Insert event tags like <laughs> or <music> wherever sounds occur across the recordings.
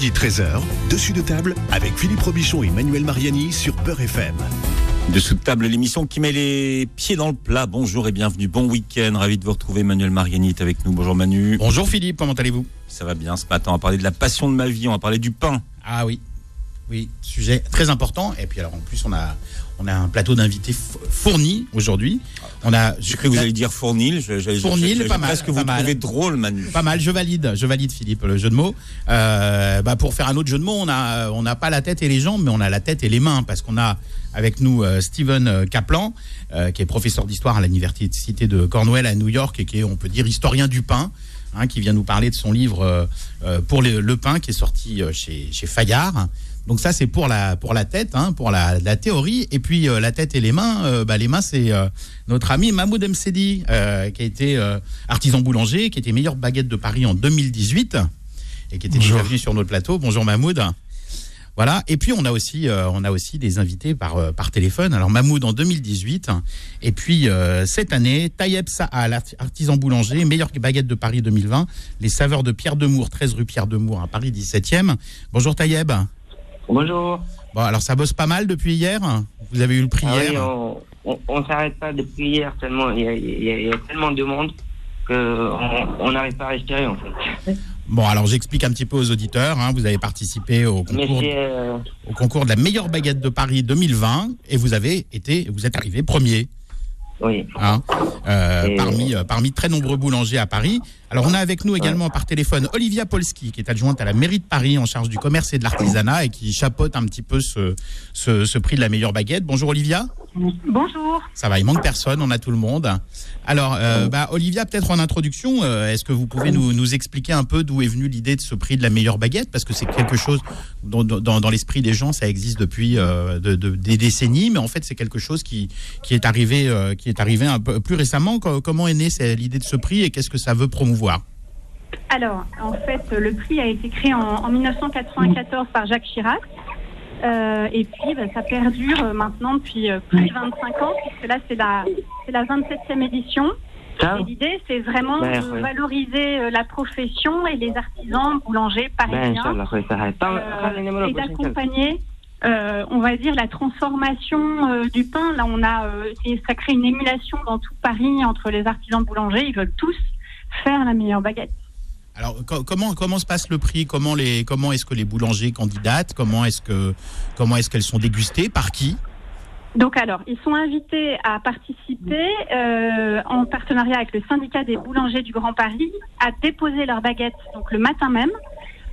Midi 13h, dessus de table avec Philippe Robichon et Manuel Mariani sur Peur FM. Dessous de table, l'émission qui met les pieds dans le plat. Bonjour et bienvenue. Bon week-end. Ravi de vous retrouver. Manuel Mariani est avec nous. Bonjour Manu. Bonjour Philippe, comment allez-vous? Ça va bien ce matin. On va parler de la passion de ma vie. On va parler du pain. Ah oui, oui, sujet très important. Et puis alors en plus, on a, on a un plateau d'invités fourni aujourd'hui. On a, J'ai cru que vous alliez dire fournil. Fournil, pas mal, presque vous pas mal. trouvez drôle, Manu. Pas mal, je valide, je valide Philippe, le jeu de mots. Euh, bah, pour faire un autre jeu de mots, on a, on n'a pas la tête et les jambes, mais on a la tête et les mains, parce qu'on a avec nous euh, Steven euh, Kaplan, euh, qui est professeur d'histoire à l'université de Cornwall à New York et qui est, on peut dire, historien du pain, hein, qui vient nous parler de son livre pour le, le pain, qui est sorti chez, chez Fayard. Donc ça, c'est pour la, pour la tête, hein, pour la, la théorie. Et puis euh, la tête et les mains, euh, bah, les mains, c'est euh, notre ami Mahmoud Msedi, qui a été artisan boulanger, qui était meilleure baguette de Paris en 2018 et qui était déjà venu sur notre plateau. Bonjour Mahmoud. Voilà. Et puis on a aussi, on a aussi des invités par, par téléphone. Alors Mahmoud en 2018. Et puis cette année, Tayeb Saal, arti- artisan boulanger, meilleure baguette de Paris 2020. Les saveurs de Pierre Demour, 13 rue Pierre Demour à Paris 17e. Bonjour Tayeb. Bonjour. Bon, alors ça bosse pas mal depuis hier? Vous avez eu le prix Ah hier? on on, on s'arrête pas depuis hier tellement il y a, y y tellement de monde que on on n'arrive pas à respirer en fait. Bon, alors j'explique un petit peu aux auditeurs. hein. Vous avez participé au concours, euh, au concours de la meilleure baguette de Paris 2020 et vous avez été, vous êtes arrivé premier. Oui. hein, euh, parmi, euh, parmi très nombreux boulangers à Paris. Alors on a avec nous également par téléphone Olivia Polski, qui est adjointe à la mairie de Paris en charge du commerce et de l'artisanat et qui chapeaute un petit peu ce, ce, ce prix de la meilleure baguette. Bonjour Olivia. Bonjour. Ça va, il manque personne, on a tout le monde. Alors, euh, bah, Olivia, peut-être en introduction, euh, est-ce que vous pouvez nous, nous expliquer un peu d'où est venue l'idée de ce prix de la meilleure baguette? Parce que c'est quelque chose dont, dans, dans l'esprit des gens, ça existe depuis euh, de- de- des décennies, mais en fait, c'est quelque chose qui, qui est arrivé, qui est arrivé un peu plus récemment. Co- Comment est née l'idée de ce prix et qu'est-ce que ça veut promouvoir? Alors, en fait, le prix a été créé en, en 1994 par Jacques Chirac. Euh, et puis, bah, ça perdure euh, maintenant depuis euh, plus de 25 ans, puisque là, c'est la, c'est la 27e édition. Ça Et l'idée, c'est vraiment de valoriser la profession et les artisans boulangers Ben, parisiens. Euh, et d'accompagner, euh, on va dire, la transformation euh, du pain. Là, on a, ça crée une émulation dans tout Paris entre les artisans boulangers. Ils veulent tous faire la meilleure baguette. Alors, co- comment, comment se passe le prix? Comment, les, comment est-ce que les boulangers candidatent? Comment est-ce que, comment est-ce qu'elles sont dégustées? Par qui? Donc alors, ils sont invités à participer euh, en partenariat avec le syndicat des boulangers du Grand Paris à déposer leurs baguettes donc le matin même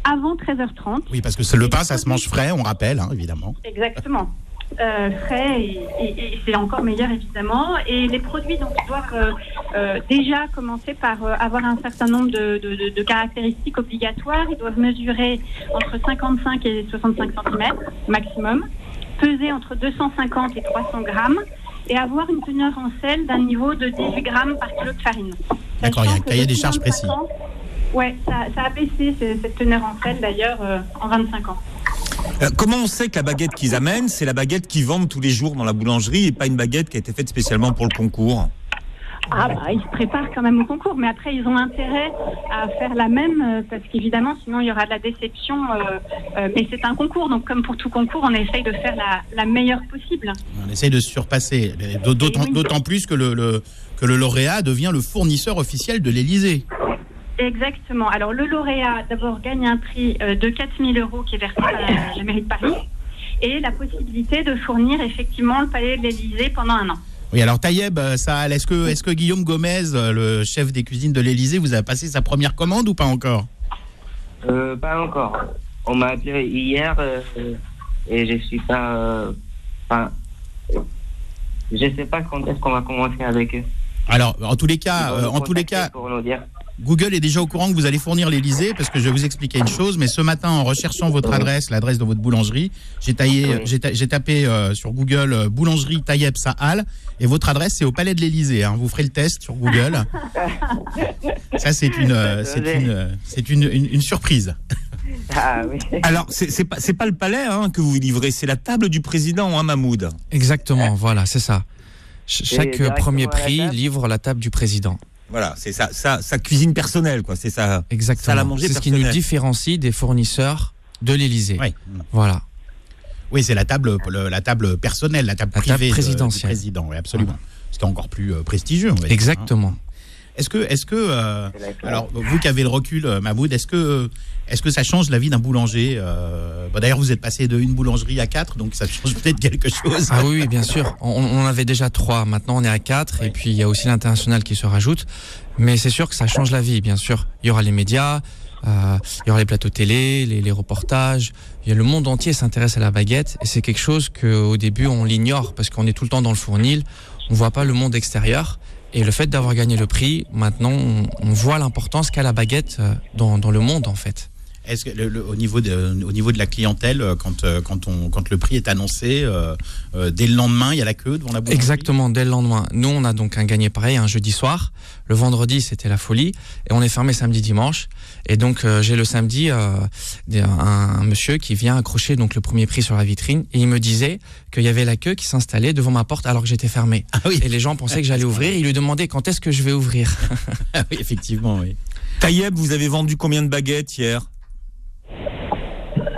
avant 13h30. Oui, parce que c'est le pain, ça se mange frais, on rappelle, hein, évidemment. Exactement. Euh, frais et, et- et c'est encore meilleur évidemment. Et les produits donc doivent euh, euh, déjà commencer par avoir un certain nombre de, de- de- de caractéristiques obligatoires. Ils doivent mesurer entre 55 et 65 cm maximum, peser entre 250 et 300 grammes et avoir une teneur en sel d'un niveau de 18 grammes par kilo de farine. D'accord, il y a un cahier des charges 25 précis. ans, Ouais, ça, ça a baissé ce- cette teneur en sel d'ailleurs euh, en 25 ans. Euh, comment on sait que la baguette qu'ils amènent, c'est la baguette qu'ils vendent tous les jours dans la boulangerie et pas une baguette qui a été faite spécialement pour le concours? Ah bah ils se préparent quand même au concours, mais après ils ont intérêt à faire la même euh, parce qu'évidemment sinon il y aura de la déception. euh, euh, mais c'est un concours, donc comme pour tout concours, on essaye de faire la, la meilleure possible. On essaye de se surpasser, oui. d'autant plus que le, le- que le lauréat devient le fournisseur officiel de l'Élysée. Exactement. Alors le lauréat d'abord gagne un prix euh, de 4000 euros qui est versé par la, la mairie de Paris et la possibilité de fournir effectivement le palais de l'Élysée pendant un an. Oui, alors Tayeb, euh, Saal, est-ce que, est que Guillaume Gomez, euh, le chef des cuisines de l'Élysée, vous a passé sa première commande ou pas encore? Euh, pas encore. On m'a appelé hier euh, et je suis pas. euh, Enfin, je sais pas quand est-ce qu'on va commencer avec eux. Alors, en tous les cas, euh, en tous les cas, Pour nous dire. Google est déjà au courant que vous allez fournir l'Élysée, parce que je vais vous expliquer une chose, mais ce matin, en recherchant votre adresse, l'adresse de votre boulangerie, j'ai tapé euh, sur Google euh, boulangerie Tayeb Sahal, et votre adresse c'est au Palais de l'Élysée. hein. Vous ferez le test sur Google. <laughs> Ça c'est une, euh, c'est une, euh, c'est une, une- une surprise. Ah oui. Alors, c'est pas, pas le palais hein, que vous livrez, c'est la table du président, hein, Mahmoud. Exactement, <laughs> voilà, c'est ça. Ch- chaque euh, premier prix livre la table du président. Voilà, c'est sa, sa, sa cuisine personnelle, quoi. C'est ça. Exactement. C'est ce qui nous différencie des fournisseurs de l'Élysée. Oui. Voilà. Oui, c'est la table, le- la table personnelle, la table La table privée de- présidentielle. du président. Oui, absolument. C'était encore plus euh, prestigieux. on va dire, hein. Est-ce que, est-ce que, euh, alors vous qui avez le recul, euh, Mahmoud, est-ce que, est-ce que ça change la vie d'un boulanger euh, bon, D'ailleurs, vous êtes passé de une boulangerie à quatre, donc ça change <laughs> peut-être quelque chose. Ah oui, bien sûr. On, on en avait déjà trois. Maintenant, on est à quatre. Et puis, il y a aussi l'international qui se rajoute. Mais c'est sûr que ça change la vie, bien sûr. Il y aura les médias, euh, il y aura les plateaux télé, les, les reportages. Il y a le monde entier s'intéresse à la baguette. Et c'est quelque chose qu'au début, on l'ignore parce qu'on est tout le temps dans le fournil. On voit pas le monde extérieur. Et le fait d'avoir gagné le prix, maintenant, on, voit l'importance qu'a la baguette euh, dans le monde, en fait. Est-ce que le- le- au niveau de, au niveau de la clientèle, euh, quand, euh, quand, on, quand le prix est annoncé, euh, euh, dès le lendemain, il y a la queue devant la boulangerie? Exactement, dès le lendemain. Nous, on a donc un gagné pareil un jeudi soir. Le vendredi, c'était la folie. Et on est fermé samedi, dimanche. Et donc, euh, j'ai le samedi euh, un, un monsieur qui vient accrocher donc le premier prix sur la vitrine. Et il me disait qu'il y avait la queue qui s'installait devant ma porte alors que j'étais fermé. Ah oui. Et les gens pensaient que j'allais <laughs> ouvrir. Il lui demandait quand est-ce que je vais ouvrir. Ah oui, effectivement, oui. Taïeb, vous avez vendu combien de baguettes hier?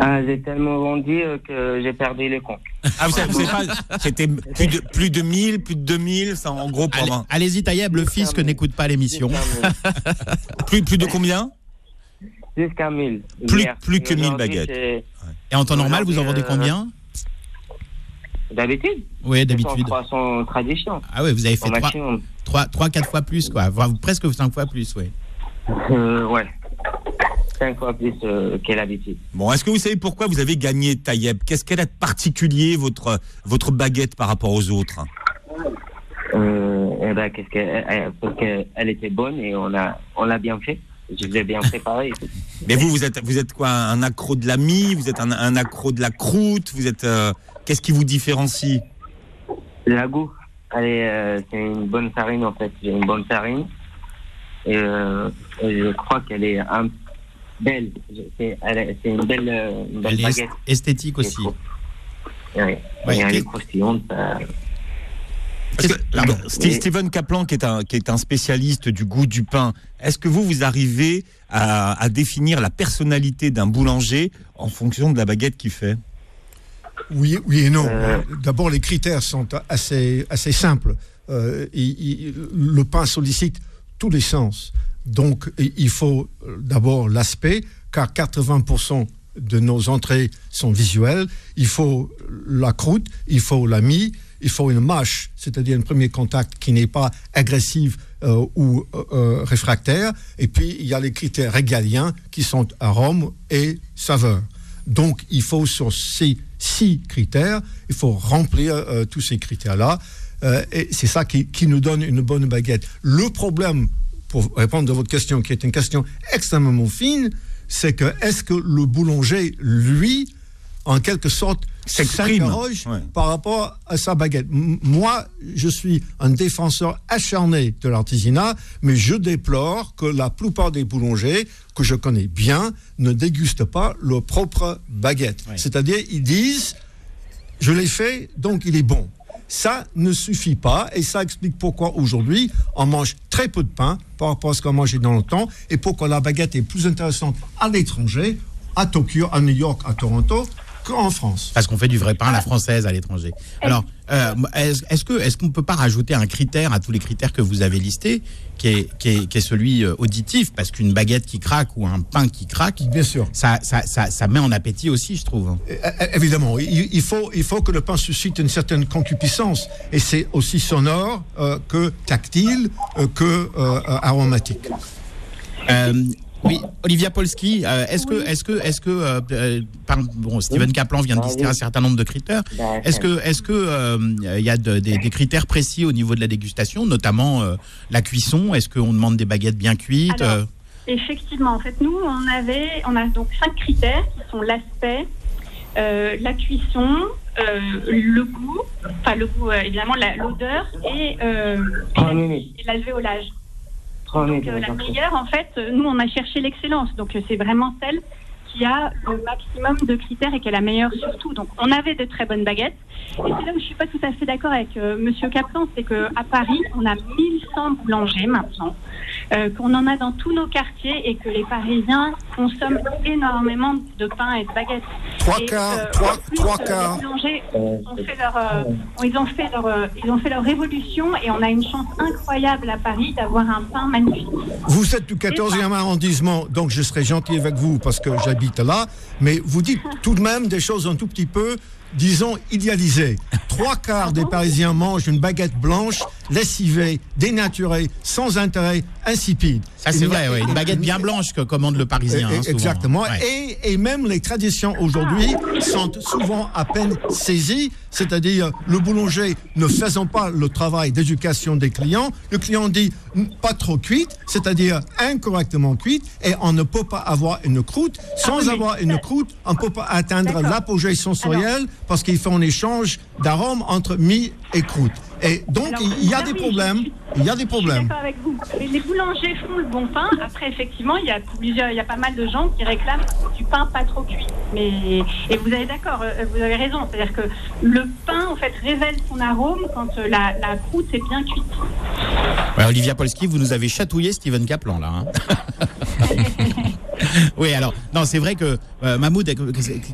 Ah, j'ai tellement vendu euh, que j'ai perdu les comptes. Ah, vous savez, vous savez pas, c'était plus de, plus de 1000, plus de 2000, ça en gros pour Allez- un- Allez-y, Taïeb, le fils que n'écoute pas l'émission. Jusqu'à 1000. <laughs> Plus, plus de combien? Jusqu'à 1000. Plus- Hier. plus que Et 1000 aujourd'hui, baguettes. c'est- Et en temps normal, vous en vendez Euh, combien? D'habitude Oui, d'habitude. Sans, sans tradition. Ah ouais, vous avez Au fait 3, maximum. 3, 3 4 fois plus, quoi. Voire presque 5 fois plus, oui. Euh, ouais. Cinq fois plus euh, que l'habitude. Bon, est-ce que vous savez pourquoi vous avez gagné Taïeb? Qu'est-ce qu'elle a de particulier, votre, votre baguette, par rapport aux autres? Euh, eh ben, qu'est-ce que, euh, euh, parce qu'elle était bonne et on a, on l'a bien fait. Je l'ai bien préparé. <laughs> Mais vous, vous êtes, vous êtes quoi Un accro de la mie Vous êtes un, un accro de la croûte? Vous êtes. euh, Qu'est-ce qui vous différencie? La goût, elle euh, c'est une bonne farine en fait. J'ai une bonne farine. Et, euh, et je crois qu'elle est un, belle. C'est, une belle, une belle Elle est baguette. esthétique aussi. Ouais. Et elle est croustillante. que, Pardon. Steven Kaplan, qui est, un, qui est un spécialiste du goût du pain, est-ce que vous, vous arrivez à, à définir la personnalité d'un boulanger en fonction de la baguette qu'il fait? Oui, oui et non. Euh. D'abord, les critères sont assez, assez simples. Euh, il- il- le pain sollicite tous les sens. Donc, il faut euh, d'abord l'aspect, car 80% de nos entrées sont visuelles. Il faut la croûte, il faut la mie, il faut une mâche, c'est-à-dire un premier contact qui n'est pas agressif euh, ou euh, réfractaire. Et puis, il y a les critères régaliens qui sont arôme et saveur. Donc, il faut sur ces six critères, il faut remplir tous ces critères-là. Et c'est ça qui, qui nous donne une bonne baguette. Le problème, pour répondre à votre question, qui est une question extrêmement fine, c'est que est-ce que le boulanger, lui, en quelque sorte, S'exprime. s'interroge Ouais. par rapport à sa baguette? M- moi, je suis un défenseur acharné de l'artisanat, mais je déplore que la plupart des boulangers que je connais bien ne dégustent pas leur propre baguette. Ouais. C'est-à-dire, ils disent, je l'ai fait, donc il est bon. Ça ne suffit pas et ça explique pourquoi aujourd'hui on mange très peu de pain par rapport à ce qu'on mangeait dans le temps et pourquoi la baguette est plus intéressante à l'étranger, à Tokyo, à New York, à Toronto, qu'en France. Parce qu'on fait du vrai pain à la française à l'étranger. Alors, euh, est-ce est-ce que est-ce qu'on ne peut pas rajouter un critère à tous les critères que vous avez listés, qui est, qui est, qui est celui euh, auditif, parce qu'une baguette qui craque ou un pain qui craque, Bien sûr. ça, ça, ça, ça met en appétit aussi, je trouve. Euh, euh, Évidemment, il, il faut, il faut que le pain suscite une certaine concupiscence. Et c'est aussi sonore euh, que tactile, euh, que euh, euh, aromatique. Oui, Olivia Polski, euh, est-ce que, est-ce que, est-ce que, euh, euh, par- bon, Steven Kaplan vient de Ah, lister oui. un certain nombre de critères. D'accord. Est-ce que, est-ce que, euh, il y a de- des, des critères précis au niveau de la dégustation, notamment euh, la cuisson? Est-ce qu'on demande des baguettes bien cuites Alors, Effectivement, en fait, nous, on avait, on a donc cinq critères qui sont l'aspect, euh, la cuisson, euh, le goût, enfin le goût, euh, évidemment, la- l'odeur et, euh, minutes. et l'alvéolage. Donc, euh, la meilleure, en fait, euh, nous, on a cherché l'excellence. Donc, euh, c'est vraiment celle qui a le maximum de critères et qui est la meilleure surtout. Donc, on avait de très bonnes baguettes. Et c'est là où je suis pas tout à fait d'accord avec euh, Monsieur Kaplan, c'est que à Paris, on a 1100 boulangers maintenant. Euh, qu'on en a dans tous nos quartiers et que les Parisiens consomment énormément de pain et de baguettes. Trois quarts, euh, trois- euh, quarts. Les boulangers ont fait leur, euh, ils ont fait leur, euh, ils ont fait leur révolution et on a une chance incroyable à Paris d'avoir un pain magnifique. Vous êtes du 14e arrondissement, donc je serai gentil avec vous parce que j'habite là, mais vous dites tout de même des choses un tout petit peu, disons, idéalisées. Trois quarts des Parisiens mangent une baguette blanche, lessivée, dénaturée, sans intérêt, insipide. Ça, c'est Il y a- vrai, ouais. Une et- baguette bien blanche que commande le Parisien. et- hein. Exactement. Ouais. Et, et même les traditions aujourd'hui sont souvent à peine saisies, c'est-à-dire le boulanger ne faisant pas le travail d'éducation des clients, le client dit "Mm, pas trop cuite, c'est-à-dire incorrectement cuite, et on ne peut pas avoir une croûte. Sans Ah oui, mais avoir une croûte, on ne peut pas atteindre l'apogée sensorielle parce qu'il fait un échange d'arômes entre mie et croûte. Et donc, Alors, il y a des problèmes. suis- Il y a des Je suis problèmes. d'accord avec vous. Les, boulangers font le bon pain. Après, effectivement, il y a plusieurs, il y a pas mal de gens qui réclament du pain pas trop cuit. Mais et vous avez d'accord, euh, vous avez raison. C'est-à-dire que le pain, en fait, révèle son arôme quand euh, la, la croûte est bien cuite. Ouais, Olivia Polski, vous nous avez chatouillé Steven Kaplan là. hein. <laughs> <laughs> oui, alors, non, c'est vrai que euh, Mahmoud,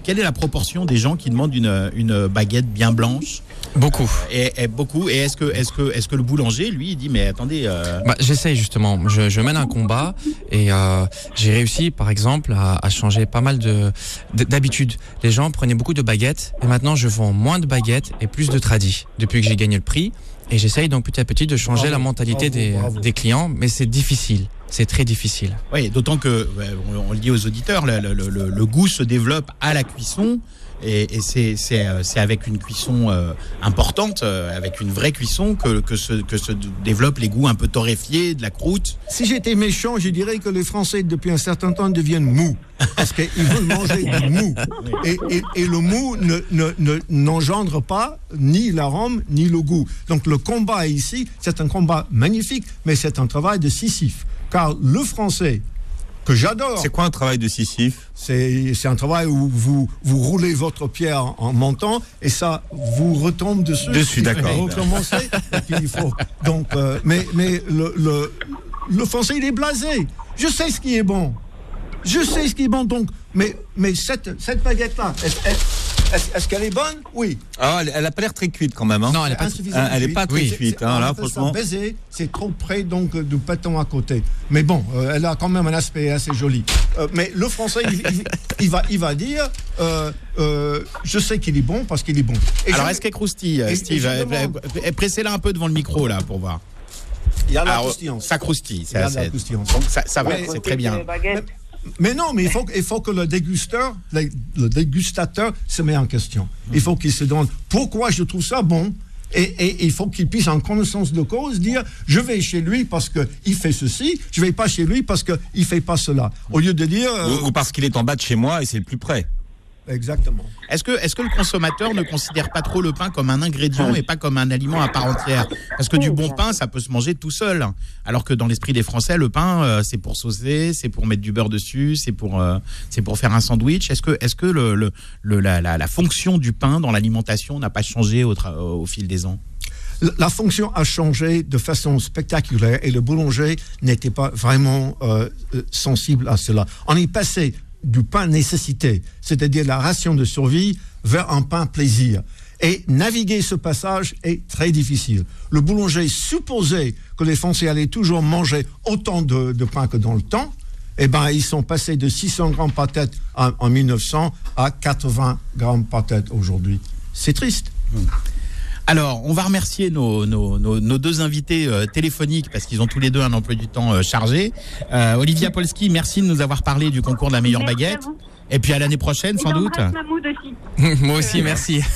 quelle est la proportion des gens qui demandent une, une baguette bien blanche? Beaucoup. et, et beaucoup. Et est-ce que, est-ce que, est-ce que le boulanger, lui, il dit, mais attendez, euh, Bah, J'essaye justement. Je, je mène un combat et euh, j'ai réussi, par exemple, à, à changer pas mal de de- d'habitudes. Les gens prenaient beaucoup de baguettes et maintenant je vends moins de baguettes et plus de tradis depuis que j'ai gagné le prix. Et j'essaye donc petit à petit de changer Bravo, la mentalité bravo, des, bravo. des clients, mais c'est difficile. C'est très difficile. oui, d'autant que, on, le dit aux auditeurs, le, le- le- le goût se développe à la cuisson. Et, et c'est, c'est, euh, c'est avec une cuisson euh, importante, euh, avec une vraie cuisson, que, que, se, que se développent les goûts un peu torréfiés de la croûte. Si j'étais méchant, je dirais que les Français, depuis un certain temps, deviennent mous. Parce qu'ils <laughs> veulent manger du mou. Et, et- et le mou ne, ne- ne- n'engendre pas ni l'arôme, ni le goût. Donc le combat ici, c'est un combat magnifique, mais c'est un travail de Sisyphe. Car le Français, que j'adore, C'est quoi un travail de Sisyphe? C'est, c'est un travail où vous, vous roulez votre pierre en, montant et ça vous retombe dessus. Dessus, d'accord. il faut, donc, euh, mais mais le, le, le français, il est blasé. Je sais ce qui est bon. Je sais ce qui est bon. Donc, mais, mais cette, cette baguette-là, est-ce- qu'elle est bonne Oui. Ah, elle, elle a pas l'air très cuite quand même. Hein. Non, elle est pas. Insuffisamment elle est cuite. pas très Oui. cuite, C'est- hein, là, franchement. baiser, c'est trop près donc euh, du péton à côté. Mais bon, euh, elle a quand même un aspect assez joli. Euh, mais le français, il, il- il va, il va dire, euh, euh, je sais qu'il est bon parce qu'il est bon. Et Alors, est-ce qu'elle croustille, et- Steve? Pressez-la un peu devant le micro, là, pour voir. il y a la croustillance. ça croustille, Il c'est ça, ça va, c'est très bien. Mais non, mais il faut, faut que le dégusteur, le, dégustateur se met en question. Il faut qu'il se demande pourquoi je trouve ça bon. Et, il faut qu'il puisse, en connaissance de cause, dire je vais chez lui parce qu'il fait ceci, je vais pas chez lui parce qu'il ne fait pas cela. Au lieu de dire. euh, ou parce qu'il est en bas de chez moi et c'est le plus près. Exactement. Est-ce que, est-ce que le consommateur ne considère pas trop le pain comme un ingrédient et pas comme un aliment à part entière? Parce que du bon pain, ça peut se manger tout seul. Alors que dans l'esprit des Français, le pain, euh, c'est pour saucer, c'est pour mettre du beurre dessus, c'est pour, euh, c'est pour faire un sandwich. Est-ce que, est-ce que le, le, le- la, la, la fonction du pain dans l'alimentation n'a pas changé au, fil des ans? La- fonction a changé de façon spectaculaire et le boulanger n'était pas vraiment euh, sensible à cela. On est passé du pain nécessité, c'est-à-dire la ration de survie, vers un pain plaisir. Et naviguer ce passage est très difficile. Le boulanger supposait que les Français allaient toujours manger autant de, pain que dans le temps. Eh ben, ils sont passés de 600 grammes par tête en, en 1900 à 80 grammes par tête aujourd'hui. C'est triste. Alors, on va remercier nos, nos, nos, nos deux invités euh, téléphoniques parce qu'ils ont tous les deux un emploi du temps euh, chargé. Euh, Olivia Polski, merci de nous avoir parlé du concours de la meilleure Merci baguette. Et puis à l'année prochaine, Et sans doute. aussi. <laughs> Moi aussi, merci. <laughs>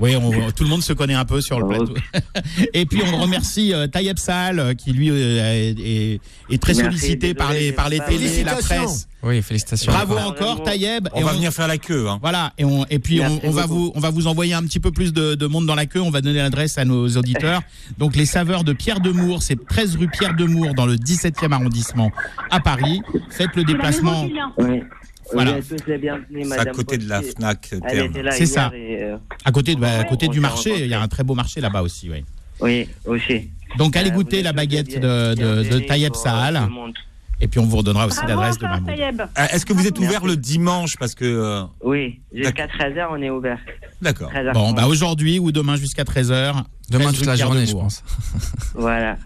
Oui, on- tout le monde se connaît un peu sur le plateau. <laughs> Et puis on remercie euh, Tayeb Sal, qui lui euh, est, est- est très Merci, sollicité par les, par les télés, la presse. Oui, félicitations. Bravo Ah, encore. Tayeb. On Et va venir faire la queue. Hein. Voilà, et, on, et puis on, va vous, on va vous envoyer un petit peu plus de, de monde dans la queue. On va donner l'adresse à nos auditeurs. <laughs> Donc les saveurs de Pierre de Mour, c'est 13 rue Pierre de Mour dans le 17e arrondissement à Paris. Faites le déplacement. Oui. Voilà. C'est à madame. côté de la. Fnac C'est ça. euh, À côté, de, bah, à côté On du marché, il y a un très beau marché là-bas aussi. Oui. Oui, aussi. Donc allez Euh, goûter la baguette de, de, de euh, Sahal. Et puis on vous redonnera aussi l'adresse de Mahmoud. Euh, Est-ce que vous êtes Merci. ouvert le dimanche Parce que. euh, Oui, jusqu'à 13h, on est ouvert. D'accord. 13h. Bon, bah aujourd'hui ou demain jusqu'à 13h. Demain toute la journée, je pense. <laughs> Voilà.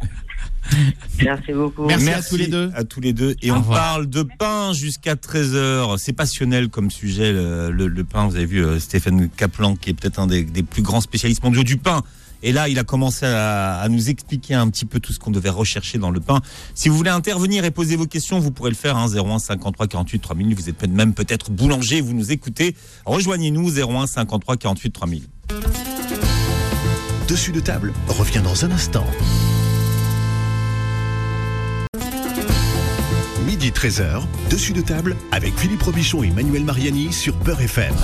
Merci beaucoup. Merci. à tous les deux. À tous les deux. Et on parle de pain jusqu'à 13h. C'est passionnel comme sujet, le, le- le pain. Vous avez vu euh, Stéphane Kaplan, qui est peut-être un des, des plus grands spécialistes mondiaux du pain. Et là, il a commencé à, nous expliquer un petit peu tout ce qu'on devait rechercher dans le pain. Si vous voulez intervenir et poser vos questions, vous pourrez le faire. Hein, 01 53 48 3000. Vous êtes même peut-être boulanger, vous nous écoutez. Rejoignez-nous 01 53 48 3000. Dessus de table revient dans un instant. Midi 13h, dessus de table avec Philippe Robichon et Manuel Mariani sur Peur FM.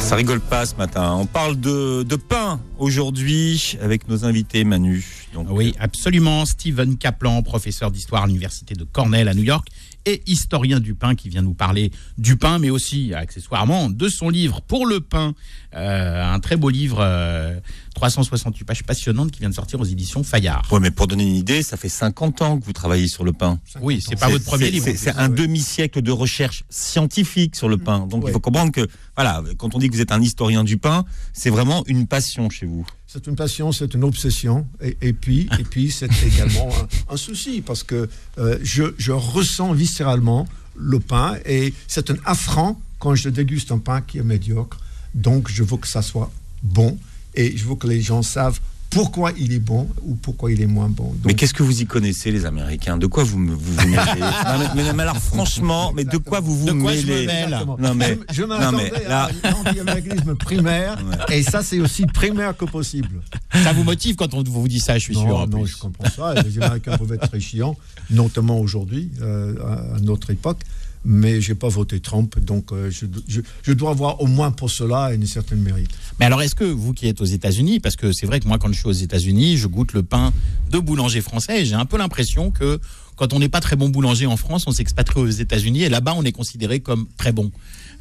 Ça rigole pas ce matin. On parle de, de pain aujourd'hui avec nos invités Manu. Donc, Oui, absolument. Stephen Kaplan, professeur d'histoire à l'université de Cornell à New York et historien du pain qui vient nous parler du pain, mais aussi accessoirement de son livre Pour le pain, Euh, un très beau livre, euh, 368 pages passionnantes qui vient de sortir aux éditions Fayard. Ouais, mais pour donner une idée, ça fait 50 ans que vous travaillez sur le pain. Oui, c'est pas votre premier livre. C'est un demi-siècle de recherche scientifique sur le pain. Donc Ouais. il faut comprendre que, voilà, quand on dit que vous êtes un historien du pain, c'est vraiment une passion chez vous. C'est une passion, c'est une obsession, et, et puis, et puis c'est <laughs> également un, un souci parce que euh, je, je ressens viscéralement le pain et c'est un affront quand je déguste un pain qui est médiocre. Donc je veux que ça soit bon et je veux que les gens savent pourquoi il est bon ou pourquoi il est moins bon. Donc, Mais qu'est-ce que vous y connaissez, les Américains? De quoi vous me- vous, vous mêlez? <laughs> Non, mais, mais- mais alors franchement, mais de quoi vous vous De quoi je me mêlez? mêle? Non, mais- je, m'attendais là- à un anti-américanisme primaire et ça c'est aussi primaire que possible. Ça vous motive quand on vous dit ça, je suis non, sûr. non, plus. je comprends ça. Les Américains peuvent être très chiants, notamment aujourd'hui, euh, à notre époque. Mais j'ai pas voté Trump, donc euh, je, je- je dois avoir au moins pour cela une certaine mérite. Mais alors, est-ce que vous qui êtes aux États-Unis, parce que c'est vrai que moi, quand je suis aux États-Unis, je goûte le pain de boulanger français, et j'ai un peu l'impression que quand on n'est pas très bon boulanger en France, on s'expatrie aux États-Unis, et là-bas, on est considéré comme très bon.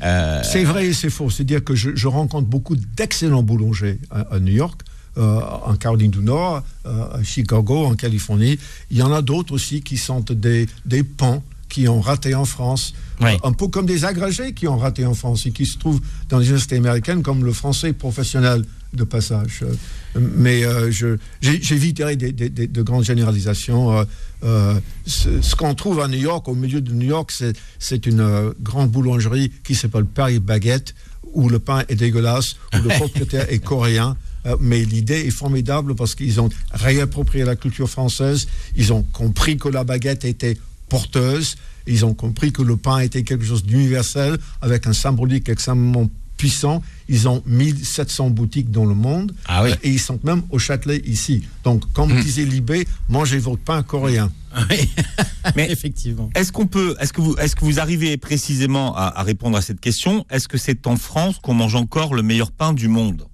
Euh, C'est vrai et c'est faux. C'est-à-dire que je, je rencontre beaucoup d'excellents boulangers à, à New York, euh, en Caroline du Nord, euh, à Chicago, en Californie. Il y en a d'autres aussi qui sont des, des pans qui ont raté en France. Un peu comme des agrégés qui ont raté en France et qui se trouvent dans les universités américaines comme le français professionnel de passage. Mais euh, j'éviterai des, des- des- de grandes généralisations. Euh, euh, ce ce qu'on trouve à New York, au milieu de New York, c'est- une euh, grande boulangerie qui s'appelle Paris Baguette, où le pain est dégueulasse, où le propriétaire est coréen. Mais l'idée est formidable parce qu'ils ont réapproprié la culture française, ils ont compris que la baguette était porteuse, ils ont compris que le pain était quelque chose d'universel avec un symbolique extrêmement puissant. Ils ont 1700 boutiques dans le monde Ah oui. et ils sont même au Châtelet ici. Donc, comme disait Libé, mangez votre pain coréen. oui. <laughs> Mais- effectivement. Est-ce qu'on peut, est-ce que vous, est-ce que vous arrivez précisément à, à répondre à cette question? Est-ce que c'est en France qu'on mange encore le meilleur pain du monde?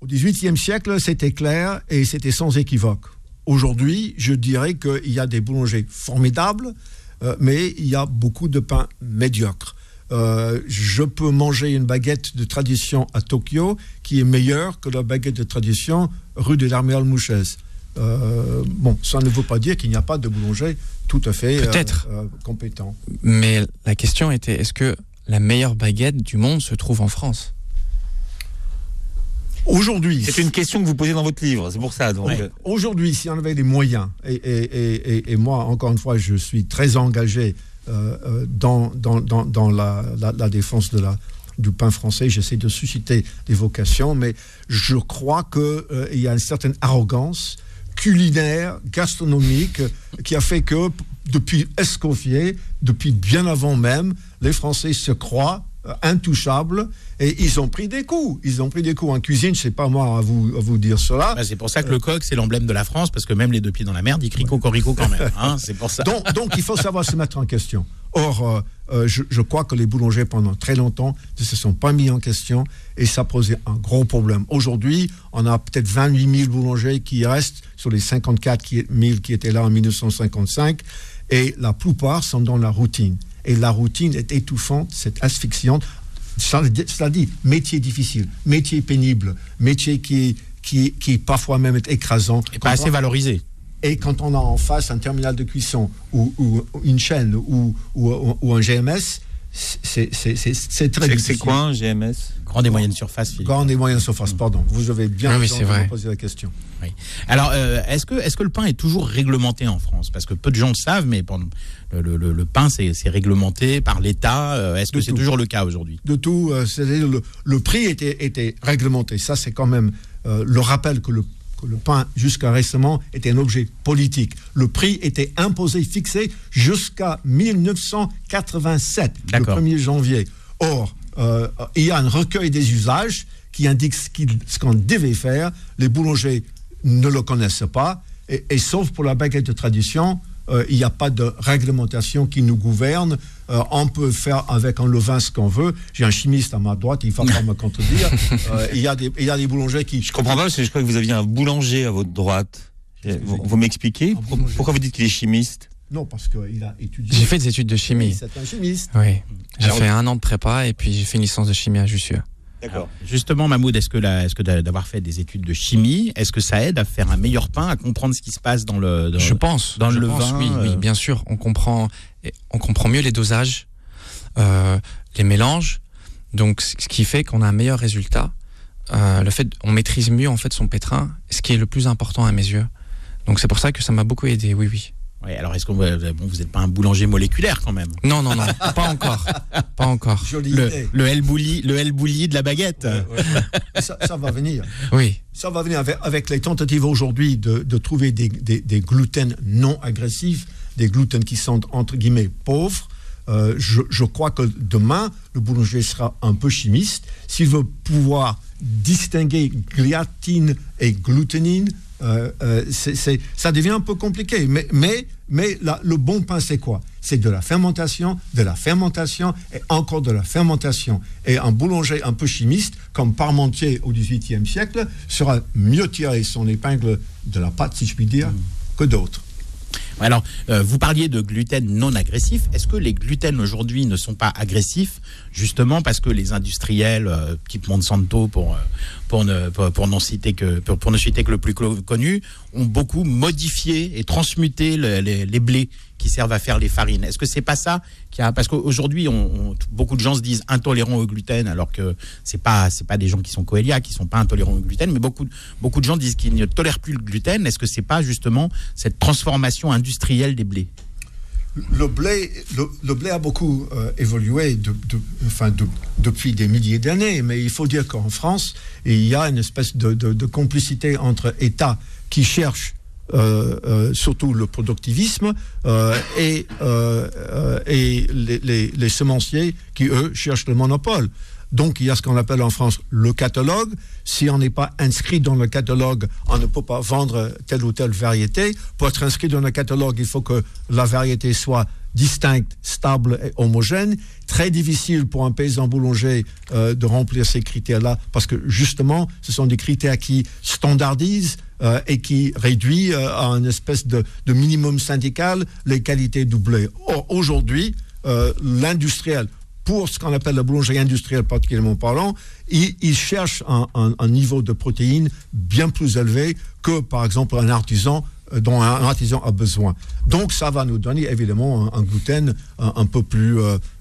Au XVIIIe siècle, c'était clair et c'était sans équivoque. Aujourd'hui, je dirais qu'il y a des boulangers formidables, euh, mais il y a beaucoup de pains médiocres. Euh, je peux manger une baguette de tradition à Tokyo qui est meilleure que la baguette de tradition rue de l'Armée Almouchès. Euh, bon, ça ne veut pas dire qu'il n'y a pas de boulanger tout à fait euh, Peut-être. euh, compétent. Mais la question était est-ce que la meilleure baguette du monde se trouve en France? Aujourd'hui, C'est une question que vous posez dans votre livre, c'est pour ça. Donc, Ouais. euh, Aujourd'hui, si on avait les moyens, et, et- et- et- et moi, encore une fois, je suis très engagé euh, euh, dans, dans, dans, dans la, la- la défense de la, du pain français, j'essaie de susciter des vocations, mais je crois qu'il y a une certaine arrogance culinaire, gastronomique, qui a fait que depuis Escoffier, depuis bien avant même, les Français se croient intouchables et ils ont pris des coups. Ils ont pris des coups en cuisine, je sais pas moi à vous, à vous dire cela. Bah, c'est pour ça que le coq, c'est l'emblème de la France, parce que même les deux pieds dans la merde, ils crient cocorico quand même. hein, <laughs> c'est pour ça. donc, donc, il faut savoir se mettre en question. Or, euh, euh, je, je crois que les boulangers, pendant très longtemps, ne se sont pas mis en question et ça posait un gros problème. Aujourd'hui, on a peut-être 28 000 boulangers qui restent sur les 54 qui- 000 qui étaient là en 1955 et la plupart sont dans la routine. Et la routine est étouffante, c'est asphyxiante. Cela dit- métier difficile, métier pénible, métier qui, qui, qui parfois même est écrasant. Et pas assez valorisé. Et quand on a en face un terminal de cuisson ou, ou une chaîne ou, ou, ou un GMS, c'est très difficile. c'est quoi un GMS Grande et moyenne surface, Philippe. Grande et moyenne surface, pardon. Vous avez bien Ah oui, vrai. poser la question. Oui. Alors, euh, est-ce que, est que le pain est toujours réglementé en France? Parce que peu de gens le savent, mais bon, le, le- le- le pain, c'est réglementé par l'État. Euh, Est-ce que c'est toujours le cas aujourd'hui? De tout, euh, c'est-à-dire le, le prix était, était réglementé. Ça, c'est quand même euh, le rappel que le, que le pain, jusqu'à récemment, était un objet politique. Le prix était imposé, fixé jusqu'à 1987, le D'accord. 1er janvier. Or, euh, il y a un recueil des usages qui indique ce qu'on devait faire. Les boulangers ne le connaissent pas. Et, et sauf pour la baguette de tradition, euh, il n'y a pas de réglementation qui nous gouverne. Euh, on peut faire avec un levain ce qu'on veut. J'ai un chimiste à ma droite, il ne va pas me contredire. <laughs> Euh, il, y a des, il y a des boulangers qui... Je comprends pas parce que je crois que vous aviez un boulanger à votre droite. Vous, vous m'expliquez Pourquoi- vous dites qu'il est chimiste Non, parce qu'il a étudié. J'ai fait des études de chimie. C'est un chimiste. Oui. J'ai fait un an de prépa et puis j'ai fait une licence de chimie à Jussieu. D'accord. Justement, Mahmoud, est-ce que, d'a- d'avoir fait des études de chimie, est-ce que ça aide à faire un meilleur pain, à comprendre ce qui se passe dans le. dans- Je pense. dans je le pense, vin, oui, oui, euh, bien sûr. On comprend, on comprend mieux les dosages, euh, les mélanges. Donc, ce ce qui fait qu'on a un meilleur résultat. Euh, le fait, on maîtrise mieux en fait son pétrin, ce qui est le plus important à mes yeux. Donc, c'est pour ça que ça m'a beaucoup aidé. Oui, oui. Ouais, alors, est-ce que vous bon, vous n'êtes pas un boulanger moléculaire quand même Non, non, non, pas encore, <laughs> pas encore. Jolie Le, idée. le El Bouli, le El Bouli de la baguette. Ça, ça va venir. Oui, Ça va venir avec, avec les tentatives aujourd'hui de, de trouver des, des, des gluten non agressifs, des gluten qui sont entre guillemets pauvres. Euh, je, je crois que demain, le boulanger sera un peu chimiste. S'il veut pouvoir distinguer gliatine et glutenine, euh, euh, ça devient un peu compliqué. Mais, mais, mais la- le bon pain, c'est quoi? C'est de la fermentation, de la fermentation et encore de la fermentation. Et un boulanger un peu chimiste, comme Parmentier au XVIIIe siècle, sera mieux tiré son épingle de la pâte, si je puis dire, que d'autres. Alors, euh, vous parliez de gluten non agressif. Est-ce que les gluten aujourd'hui ne sont pas agressifs, justement parce que les industriels, euh, type Monsanto, pour, euh, pour, ne, citer que, pour, citer que le plus connu, ont beaucoup modifié et transmuté le- les, les blés qui servent à faire les farines. Est-ce que c'est pas ça qui a parce qu'aujourd'hui, on, beaucoup de gens se disent intolérants au gluten, alors que c'est pas c'est pas des gens qui sont coéliaques, qui sont pas intolérants au gluten, mais beaucoup beaucoup de gens disent qu'ils ne tolèrent plus le gluten. Est-ce que c'est pas justement cette transformation industrielle des blés? Le blé, le, blé a beaucoup euh, évolué de- de- enfin, de- depuis des milliers d'années, mais il faut dire qu'en France, il y a une espèce de complicité entre États qui cherchent euh, euh, surtout le productivisme euh, et, et les, semenciers qui, eux, cherchent le monopole. Donc, il y a ce qu'on appelle en France le catalogue. Si on n'est pas inscrit dans le catalogue, on ne peut pas vendre telle ou telle variété. Pour être inscrit dans le catalogue, il faut que la variété soit distincte, stable et homogène. Très difficile pour un paysan boulanger de remplir ces critères-là parce que justement, ce sont des critères qui standardisent euh, et qui réduisent euh, à une espèce de, minimum syndical les qualités du blé. Or, aujourd'hui, euh, l'industriel, pour ce qu'on appelle la boulangerie industrielle particulièrement parlant, il, cherche un, niveau de protéines bien plus élevé que, par exemple, un artisan dont un artisan a besoin. Donc, ça va nous donner évidemment un, un gluten un, peu plus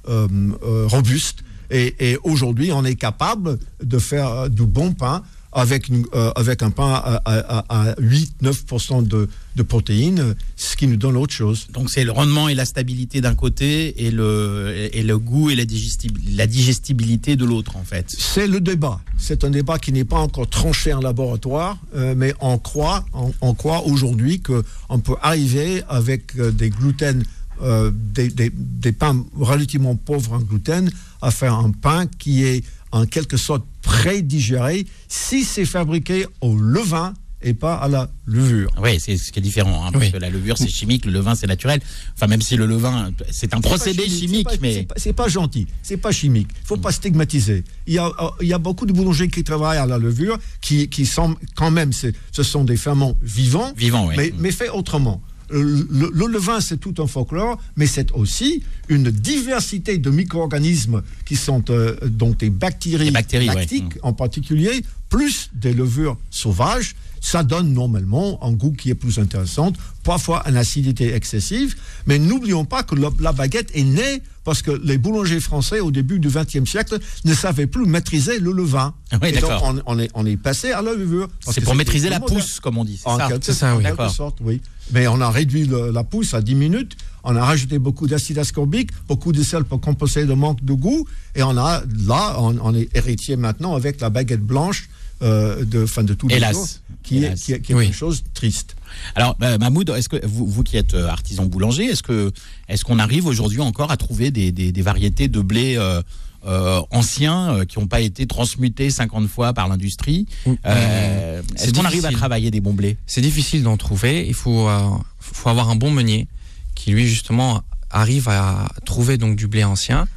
robuste. Et, aujourd'hui, on est capable de faire du bon pain avec, une- euh, avec un pain à, à- à- à 8-9% de, de protéines, ce qui nous donne autre chose. Donc c'est le rendement et la stabilité d'un côté et le, et le goût et la, digestib- la digestibilité de l'autre en fait. C'est le débat. C'est un débat qui n'est pas encore tranché en laboratoire, euh, mais on croit, on, on croit aujourd'hui qu'on peut arriver avec euh, des gluten, euh, des, des- des pains relativement pauvres en gluten, à faire un pain qui est en quelque sorte prédigéré si c'est fabriqué au levain et pas à la levure. Oui, c'est ce qui est différent, hein, parce que la levure c'est chimique, le levain c'est naturel. Enfin même si le levain c'est un procédé chimique, pas- mais c'est pas- gentil, c'est pas chimique. Il faut pas stigmatiser. Il y a, euh, il y a beaucoup de boulangers qui travaillent à la levure, qui, qui sont quand même, ce sont des ferments vivants, vivant, oui. mais, mais fait autrement. Le, le- le levain, c'est tout un folklore, mais c'est aussi une diversité de micro-organismes qui sont euh, donc des bactéries, Des bactéries, ouais. lactiques en particulier, plus des levures sauvages. Ça donne normalement un goût qui est plus intéressant, parfois une acidité excessive. Mais n'oublions pas que le- la baguette est née parce que les boulangers français, au début du XXe siècle, ne savaient plus maîtriser le levain. <laughs> Oui, Et donc, d'accord. on, on est, on est passé à la levure. C'est pour maîtriser la moderne. pousse, comme on dit. c'est ça quelque, ça, oui. sorte, oui. Mais on a réduit le- la pousse à 10 minutes. On a rajouté beaucoup d'acide ascorbique, beaucoup de sel pour compenser le manque de goût. Et on a là, on, on est héritier maintenant avec la baguette blanche euh, de, fin, de tous les Hélas. jours, qui Hélas. est, qui est, qui est Oui. une chose triste. Alors, euh, Mahmoud, est-ce que vous, vous qui êtes euh, artisan boulanger, est-ce que est-ce qu'on arrive aujourd'hui encore à trouver des, des- des variétés de blé euh, euh, anciens euh, qui n'ont pas été transmutés 50 fois par l'industrie Euh, C'est Est-ce qu'on arrive à travailler des bons blés? C'est difficile d'en trouver. Il faut, euh, faut avoir un bon meunier qui, lui, justement, arrive à trouver donc du blé ancien.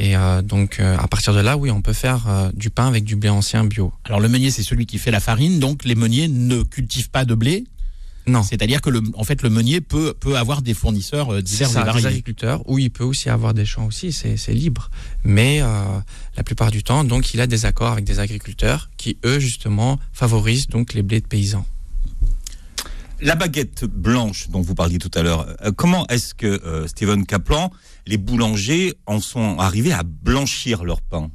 Et euh, donc, euh, à partir de là, oui, on peut faire euh, du pain avec du blé ancien bio. Alors, le meunier, c'est celui qui fait la farine, donc les meuniers ne cultivent pas de blé. Non, C'est-à-dire que le, en fait, le meunier peut, peut avoir des fournisseurs euh, divers et ça, des variés. agriculteurs, ou il peut aussi avoir des champs aussi, c'est c'est libre. Mais euh, la plupart du temps, donc, il a des accords avec des agriculteurs qui, eux, justement, favorisent donc les blés de paysans. La baguette blanche dont vous parliez tout à l'heure, euh, comment est-ce que euh, Steven Kaplan, les boulangers en sont arrivés à blanchir leur pain?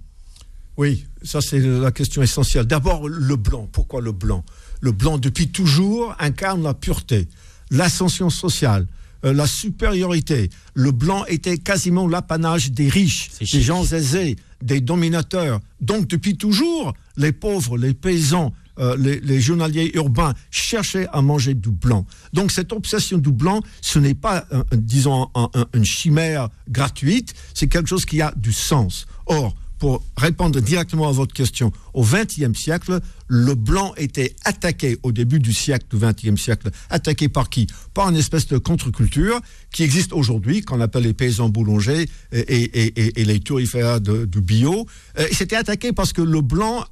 Oui, ça c'est la question essentielle. D'abord, le blanc. Pourquoi le blanc? Le blanc, depuis toujours, incarne la pureté, l'ascension sociale, euh, la supériorité. Le blanc était quasiment l'apanage des riches, des gens aisés, des dominateurs. Donc, depuis toujours, les pauvres, les paysans, euh, les, les journaliers urbains cherchaient à manger du blanc. Donc, cette obsession du blanc, ce n'est pas, un- un- disons, un- un- une chimère gratuite, c'est quelque chose qui a du sens. Or, pour répondre directement à votre question, au XXe siècle, le blanc était attaqué au début du siècle, du XXe siècle, attaqué par qui? Par une espèce de contre-culture qui existe aujourd'hui, qu'on appelle les paysans boulangers et, les turiféraires de- du bio. Euh, C'était attaqué parce que le blanc,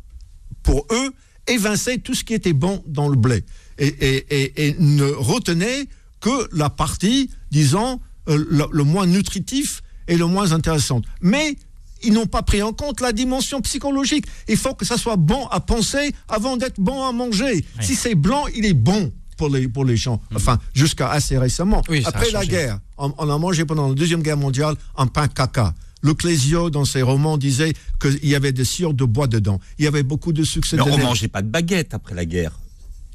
pour eux, évinçait tout ce qui était bon dans le blé et ne retenait que la partie, disons, euh, le, le moins nutritif et le moins intéressante. Mais ils n'ont pas pris en compte la dimension psychologique. Il faut que ça soit bon à penser avant d'être bon à manger. Si c'est blanc, il est bon pour les, pour les gens. Enfin, jusqu'à assez récemment. Oui, Après la guerre, on, on a mangé pendant la Deuxième Guerre mondiale un pain caca. Le Clésio, dans ses romans, disait qu'il y avait des sciures de bois dedans. Il y avait beaucoup de succès Mais on lait. mangeait pas de baguette après la guerre.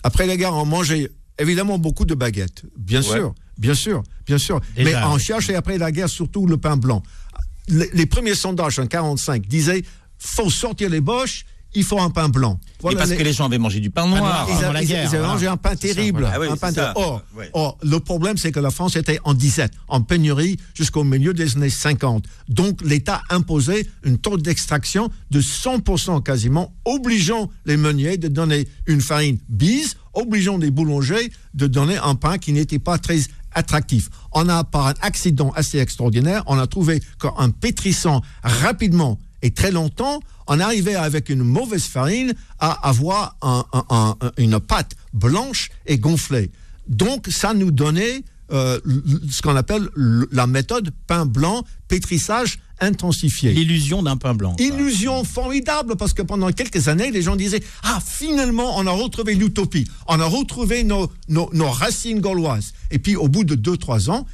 Après la guerre, on mangeait évidemment beaucoup de baguettes. Bien Ouais. sûr, bien sûr, bien sûr. Déjà, Mais on cherchait après la guerre surtout le pain blanc. Les, les premiers sondages en 45 disaient faut sortir les boches, il faut un pain blanc. Et parce les- que les gens avaient mangé du pain noir. noir. ils, avant avaient- la ils- guerre, ils avaient voilà. mangé un pain ça, terrible. Ah oui, pain. Or, Ouais. or, le problème, c'est que la France était en disette, en pénurie jusqu'au milieu des années 50. Donc, l'État imposait une taux d'extraction de 100% quasiment, obligeant les meuniers de donner une farine bise, obligeant les boulangers de donner un pain qui n'était pas très On a, par un accident assez extraordinaire, on a trouvé qu'en pétrissant rapidement et très longtemps, on arrivait avec une mauvaise farine à avoir un- un- un- une pâte blanche et gonflée. Donc, ça nous donnait euh, ce qu'on appelle la méthode pain blanc, pétrissage intensifié. L'illusion d'un pain blanc. Illusion formidable parce que pendant quelques années, les gens disaient Ah, finalement, on a retrouvé l'utopie, on a retrouvé nos, nos, nos racines gauloises. Et puis, au bout de 2-3 ans,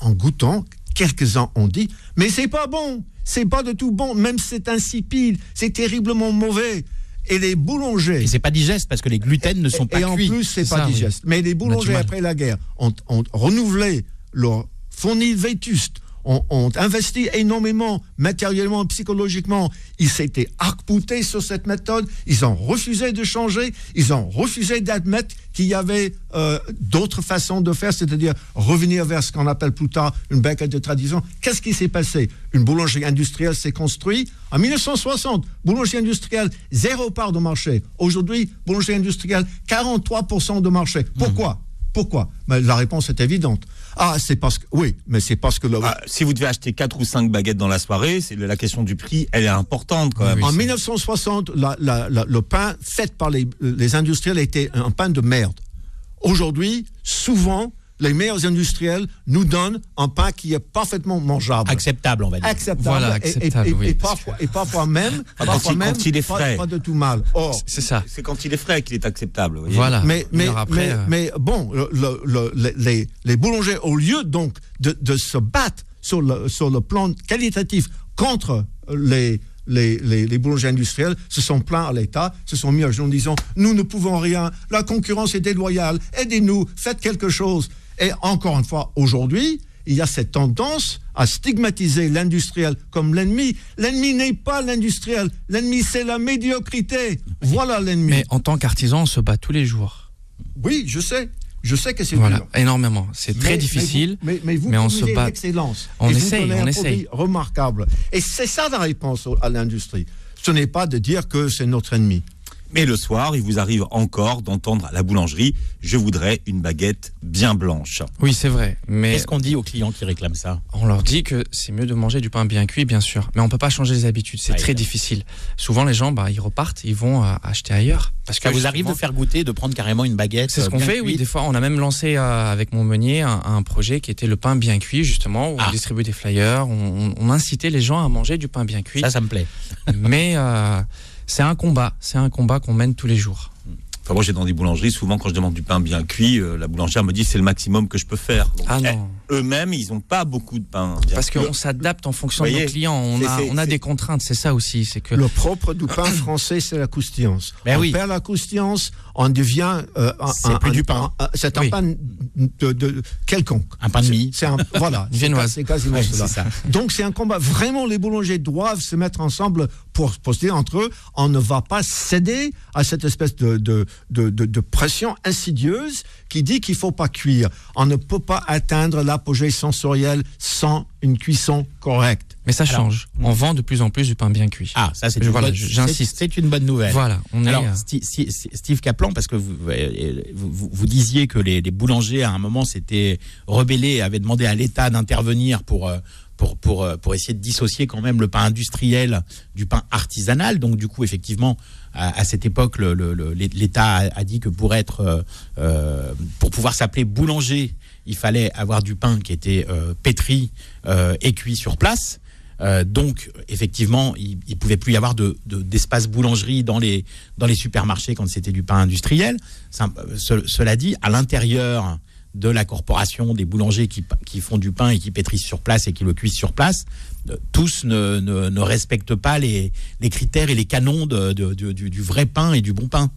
en goûtant, quelques-uns ont dit Mais c'est pas bon, c'est pas de tout bon, même c'est insipide, c'est terriblement mauvais. Et les boulangers. Et c'est pas digeste parce que les gluten ne sont pas et en cuits. plus, c'est pas oui. digeste. Mais les boulangers, après la guerre, ont, ont renouvelé leur fournil vétuste, ont, ont investi énormément matériellement, psychologiquement. Ils s'étaient arc-boutés sur cette méthode. Ils ont refusé de changer. Ils ont refusé d'admettre qu'il y avait euh, d'autres façons de faire, c'est-à-dire revenir vers ce qu'on appelle plus tard une baguette de tradition. Qu'est-ce qui s'est passé? Une boulangerie industrielle s'est construite en 1960. Boulangerie industrielle, zéro part de marché. Aujourd'hui, boulangerie industrielle, 43% de marché. Pourquoi? Pourquoi? Mais La réponse est évidente. Ah, c'est parce que. Oui, mais c'est parce que. Ah, si vous devez acheter 4 ou 5 baguettes dans la soirée, c'est la question du prix, elle est importante quand même. Oui, En c'est- 1960, la- la- la- le pain fait par les, les industriels était un pain de merde. Aujourd'hui, souvent, les meilleurs industriels nous donnent un pain qui est parfaitement mangeable. Acceptable, on va dire. Acceptable. Voilà, et- acceptable, et, oui. et parfois, et parfois même, <laughs> Quand parfois même quand il est frais. Pas, de tout mal. Or, C'est ça. C'est quand il est frais qu'il est acceptable. vous voyez. Voilà. mais, mais, après, mais, euh, mais bon, le- le- le- les- les, les boulangers, au lieu donc de, de se battre sur le, sur le plan qualitatif contre les, les, les, les boulangers industriels, se sont plaints à l'État, se sont mis à genoux en disant Nous ne pouvons rien, la concurrence est déloyale, aidez-nous, faites quelque chose. Et encore une fois, aujourd'hui, il y a cette tendance à stigmatiser l'industriel comme l'ennemi. L'ennemi n'est pas l'industriel, l'ennemi c'est la médiocrité. Voilà l'ennemi. Mais en tant qu'artisan, on se bat tous les jours. Oui, je sais. Je sais que c'est Voilà, dur. énormément. C'est très Mais- difficile. Mais vous, mais, mais vous mais on se bat. l'excellence. On Et essaye, on un essaye. remarquable. Et c'est ça la réponse à l'industrie. Ce n'est pas de dire que c'est notre ennemi. Mais le soir, il vous arrive encore d'entendre à la boulangerie Je voudrais une baguette bien blanche. Oui, c'est vrai. Mais Qu'est-ce qu'on dit aux clients qui réclament ça? on leur dit que c'est mieux de manger du pain bien cuit, bien sûr. Mais on peut pas changer les habitudes. C'est Ah, très difficile. Souvent, les gens, bah, ils repartent, ils vont euh, acheter ailleurs. Parce Ça que vous arrive de faire goûter, de prendre carrément une baguette C'est ce euh, qu'on fait, oui. Des fois, on a même lancé euh, avec mon meunier un, un projet qui était le pain bien cuit, justement. Où Ah. On distribuait des flyers, on, on- on incitait les gens à manger du pain bien cuit. Ça, ça me plaît. Mais euh, c'est un combat. C'est un combat qu'on mène tous les jours. Enfin, moi, j'ai dans des boulangeries, souvent, quand je demande du pain bien cuit, euh, la boulangère me dit c'est le maximum que je peux faire. Donc, Ah eh, non. Eux-mêmes, ils n'ont pas beaucoup de pain. bien Parce qu'on s'adapte en fonction de Voyez, nos clients. On a, on des contraintes. C'est ça aussi. C'est que Le propre du pain <clears throat> français, c'est la croustillance. Ben on oui. perd la croustillance, on devient. euh, un- C'est plus un- du pain. C'est un Oui. pain de, de- quelconque. Un pain de mie. C'est un, voilà. <laughs> C'est quasiment Ouais, cela. ça. Donc c'est un combat. Vraiment, les boulangers doivent se mettre ensemble pour se dire entre eux, on ne va pas céder à cette espèce de, de, de, de- de pression insidieuse qui dit qu'il faut pas cuire. On ne peut pas atteindre l'apogée sensorielle sans une cuisson correcte. Mais ça Alors, change. On vend de plus en plus du pain bien cuit. Ah, ça, c'est une, voilà, bonne- c'est- une nouvelle. Voilà, on est. Alors, euh, Steve Kaplan, parce que vous, euh, vous, vous- disiez que les, les boulangers, à un moment, s'étaient rebellés, avaient demandé à l'État d'intervenir pour, euh, pour, euh, pour essayer de dissocier quand même le pain industriel du pain artisanal. Donc, du coup, effectivement, à, cette époque, l'État a, dit que pour être, euh, euh, pour pouvoir s'appeler boulanger, il fallait avoir du pain qui était pétri et cuit sur place. Donc, effectivement, il ne pouvait plus y avoir de, de- d'espace boulangerie dans les, dans les supermarchés quand c'était du pain industriel. Cela dit, à l'intérieur de la corporation des boulangers qui, qui font du pain et qui pétrissent sur place et qui le cuisent sur place, euh, tous ne, ne- ne respectent pas les, les critères et les canons de- du, du vrai pain et du bon pain.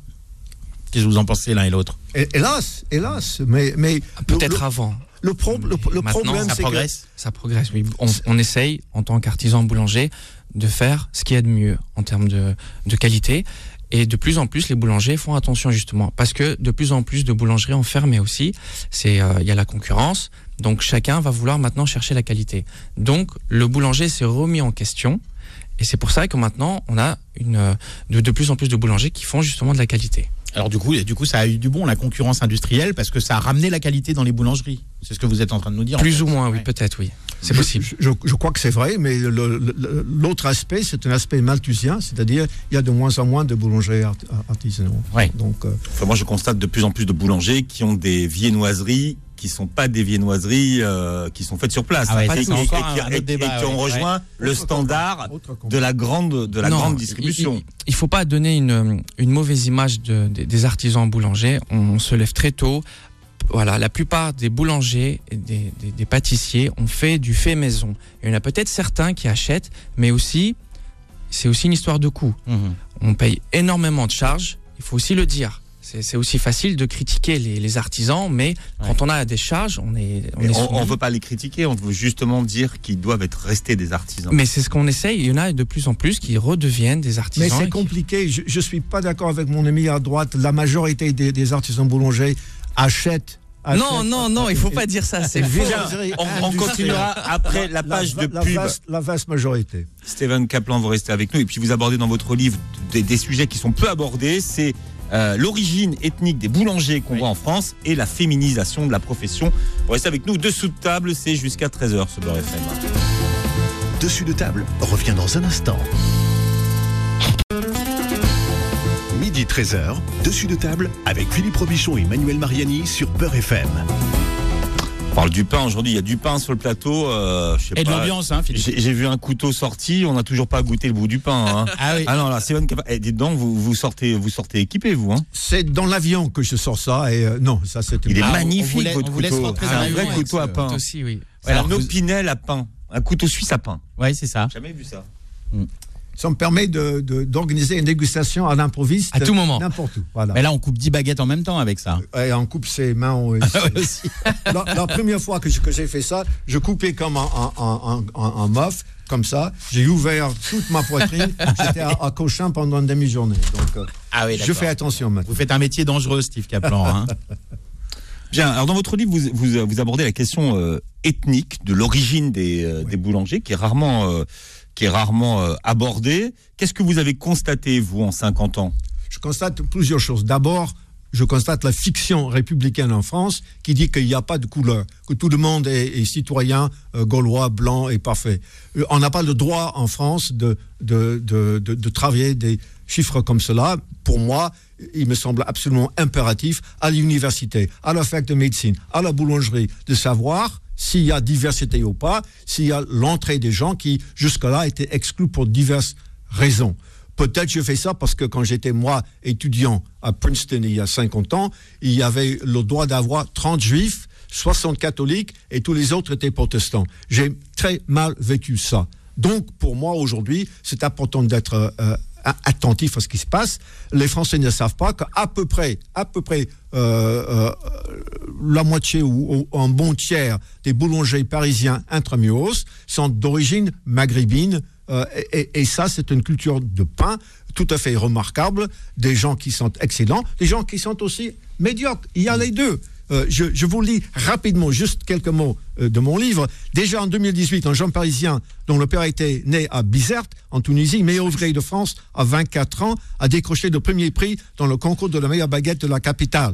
Qu'est-ce que vous en pensez l'un et l'autre? Hélas, hélas, mais mais Peut-être le, avant. le, pro- le- problème, Ça que progresse Ça progresse, oui. On, on essaye, en tant qu'artisan boulanger, de faire ce qu'il y a de mieux en termes de, de qualité. Et de plus en plus, les boulangers font attention justement, parce que de plus en plus de boulangeries ont fermé aussi. C'est, euh, il y a la concurrence, donc chacun va vouloir maintenant chercher la qualité. Donc le boulanger s'est remis en question, et c'est pour ça que maintenant on a une, euh, de, de plus en plus de boulangers qui font justement de la qualité. Alors du coup, du coup, ça a eu du bon la concurrence industrielle parce que ça a ramené la qualité dans les boulangeries. C'est ce que vous êtes en train de nous dire. en Plus fait. ou moins, oui, Ouais. peut-être, oui. C'est possible. Je, je crois que c'est vrai, mais l'autre aspect, c'est un aspect malthusien, c'est-à-dire il y a de moins en moins de boulangers art- artisanaux. Ouais. Donc, euh, Enfin, moi, je constate de plus en plus de boulangers qui ont des viennoiseries qui sont pas des viennoiseries euh, qui sont faites sur place. Ah ouais, Et qui- et- et et- débat, ont ouais. rejoint le Autre standard de la grande, de la Non, grande distribution. Il, il faut pas donner une, une mauvaise image de- des- des artisans boulangers. On se lève très tôt. Voilà, la plupart des boulangers et des, des- des pâtissiers ont fait du fait maison. Il y en a peut-être certains qui achètent, mais aussi, c'est aussi une histoire de coût. Mhm. On paye énormément de charges. Il faut aussi le dire. C'est aussi facile de critiquer les, les artisans, mais quand on a des charges, on est, on soumis. veut pas les critiquer, on veut justement dire qu'ils doivent être restés des artisans. Mais c'est ce qu'on essaye. Il y en a de plus en plus qui redeviennent des artisans. mais c'est qui- compliqué. Je ne suis pas d'accord avec mon ami à droite. La majorité des, des artisans boulangers achètent. Non, non, non, il faut pas dire ça. C'est faux. on, on industrielle. continuera après la page de la pub. vaste, la vaste majorité. Steven Kaplan, vous restez avec nous. Et puis vous abordez dans votre livre des, des sujets qui sont peu abordés. C'est euh, l'origine ethnique des boulangers qu'on Oui. voit en France et la féminisation de la profession. Vous restez avec nous dessous de table, c'est jusqu'à 13h ce Beurre FM. Dessus de table revient dans un instant. Midi 13h, dessus de table avec Philippe Robichon et Manuel Mariani sur Peur FM. On parle du pain aujourd'hui. Il y a du pain sur le plateau. euh, je sais Et de l'ambiance, hein, Philippe. J'ai j'ai vu un couteau sorti. On n'a toujours pas goûté le bout du pain. Hein. Ah oui. Ah non, là, Steven Capa- eh, dites donc, vous, vous sortez, vous sortez équipé, vous. Hein. C'est dans l'avion que je sors ça et euh, non, ça c'était. Il est Ah, on- on magnifique vous laisse- votre on vous laisse couteau. rentrer C'est dans un vrai avec couteau à pain. aussi, oui. C'est alors un vous- opinel à pain. Un couteau suisse à pain. Ouais, c'est ça. Jamais vu ça. Ça me permet de- de- d'organiser une dégustation à l'improviste. À tout moment. N'importe où. Voilà. Mais là, on coupe 10 baguettes en même temps avec ça. Et on coupe ses mains. <laughs> on- <laughs> la, la première fois que j'ai fait ça, je coupais comme un, un, un, un- un muff, comme ça. J'ai ouvert toute ma poitrine. <laughs> J'étais à, à Cochin pendant une demi-journée. Donc, euh, Ah oui, je fais attention maintenant. Vous faites un métier dangereux, Steve Kaplan. hein. Bien. Alors dans votre livre, vous, vous, vous abordez la question euh, ethnique de l'origine des, euh, des boulangers, qui est rarement, euh, qui est rarement euh, abordée. Qu'est-ce que vous avez constaté vous en 50 ans? Je constate plusieurs choses. D'abord, je constate la fiction républicaine en France qui dit qu'il n'y a pas de couleur, que tout le monde est, citoyen, euh, gaulois, blanc et parfait. Euh, On n'a pas le droit en France de, de, de, de travailler des chiffres comme cela. Pour moi, il me semble absolument impératif à l'université, à la fac de médecine, à la boulangerie, de savoir s'il y a diversité ou pas, s'il y a l'entrée des gens qui jusque-là étaient exclus pour diverses raisons. Peut-être je fais ça parce que quand j'étais moi étudiant à Princeton il y a 50 ans, il y avait le droit d'avoir 30 juifs, 60 catholiques et tous les autres étaient protestants. J'ai très mal vécu ça. Donc pour moi aujourd'hui, c'est important d'être euh, attentif à ce qui se passe. Les Français ne savent pas qu'à peu près, à peu près euh, euh, la moitié ou, un bon tiers des boulangers parisiens intramuros sont d'origine maghrébine. Euh, et, et- et ça, c'est une culture de pain tout à fait remarquable. Des gens qui sont excellents, des gens qui sont aussi médiocres. Il y a les deux. Euh, je, vous lis rapidement juste quelques mots euh, de mon livre. Déjà en 2018, un jeune parisien dont le père était né à Bizerte, en Tunisie, meilleur ouvrier de France à 24 ans, a décroché le premier prix dans le concours de la meilleure baguette de la capitale.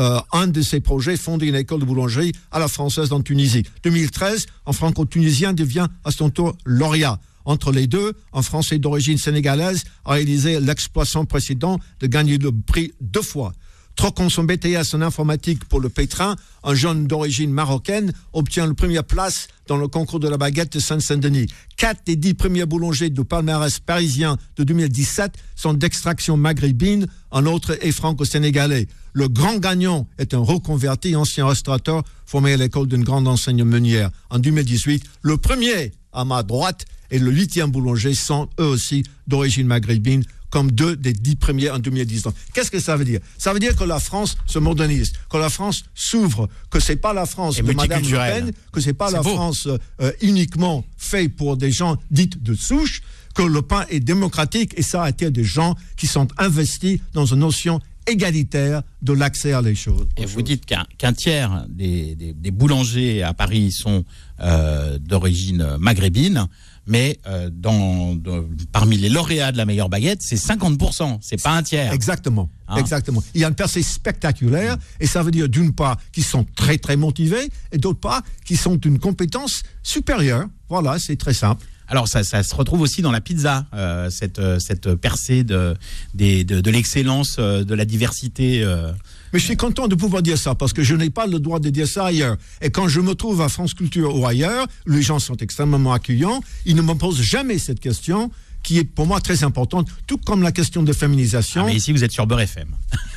Euh, un de ses projets fonder une école de boulangerie à la française en Tunisie. 2013, un franco-tunisien devient à son tour lauréat. Entre les deux, un Français d'origine sénégalaise a réalisé l'exploit sans précédent de gagner le prix deux fois. Troquant son BTS en informatique pour le pétrin, un jeune d'origine marocaine obtient la première place dans le concours de la baguette de Saint-Saint-Denis. Quatre des dix premiers boulangers du palmarès parisien de 2017 sont d'extraction maghrébine, un autre est franco-sénégalais. Le grand gagnant est un reconverti ancien restaurateur formé à l'école d'une grande enseigne meunière. En 2018, le premier à ma droite et le huitième boulanger sont eux aussi d'origine maghrébine, comme deux des dix premiers en 2019. Qu'est-ce que ça veut dire? Ça veut dire que la France se modernise, que la France s'ouvre, que c'est pas la France Et de Madame Le. Pen, que c'est pas la beau. France euh, uniquement fait pour des gens dites de souche, que le pain est démocratique et ça attire des gens qui sont investis dans une notion égalitaire de l'accès à les choses. Et vous dites qu'un tiers des, des- des boulangers à Paris sont euh, d'origine maghrébine, mais euh, dans, dans- parmi les lauréats de la meilleure baguette, c'est 50%, c'est pas un tiers. Exactement, Hein exactement. Il y a une percée spectaculaire et ça veut dire d'une part qu'ils sont très très motivés et d'autre part qu'ils sont d'une compétence supérieure. Voilà, c'est très simple. Alors ça, ça se retrouve aussi dans la pizza, euh, cette, euh, cette percée de, de, de l'excellence, de la diversité. euh. Mais je suis content de pouvoir dire ça parce que je n'ai pas le droit de dire ça ailleurs. Et quand je me trouve à France Culture ou ailleurs, les gens sont extrêmement accueillants. Ils ne me posent jamais cette question qui est pour moi très importante, tout comme la question de Ah, féminisation. mais ici vous êtes sur Beurre FM, <laughs>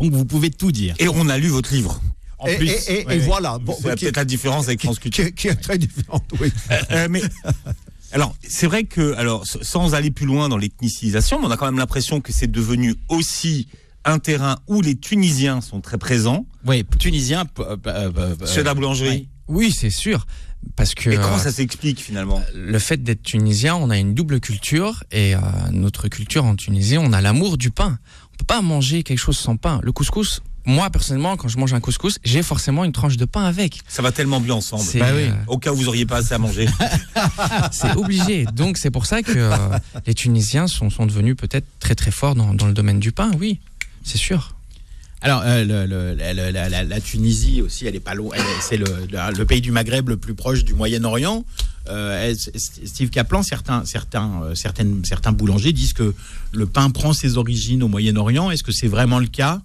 donc vous pouvez tout dire. Et on a lu votre livre. En et, plus, et- et- ouais, et ouais. voilà. Bon, C'est peut-être la différence avec France Culture. qui- qui est très différente, oui. Euh, mais alors, c'est vrai que, alors, sans aller plus loin dans l'ethnicisation, on a quand même l'impression que c'est devenu aussi un terrain où les Tunisiens sont très présents. Oui, tunisien. p- euh, euh, euh, Chez la boulangerie. Oui, c'est sûr. Parce que Et comment ça s'explique finalement? le fait d'être tunisien, on a une double culture et euh, notre culture en Tunisie, on a l'amour du pain. On peut pas manger quelque chose sans pain. Le couscous, moi personnellement, quand je mange un couscous, j'ai forcément une tranche de pain avec. Ça va tellement bien ensemble. Bah oui. euh, Au cas où vous auriez pas assez à manger. <laughs> c'est obligé. Donc c'est pour ça que euh, les Tunisiens sont, sont devenus peut-être très très forts dans, dans le domaine du pain. Oui, c'est sûr. Alors, euh, la, Tunisie aussi, elle est pas loin. C'est le, pays du Maghreb le plus proche du Moyen-Orient. Euh, Steve Kaplan, certains, certains, euh, certaines, certains boulangers disent que le pain prend ses origines au Moyen-Orient. Est-ce que c'est vraiment le cas?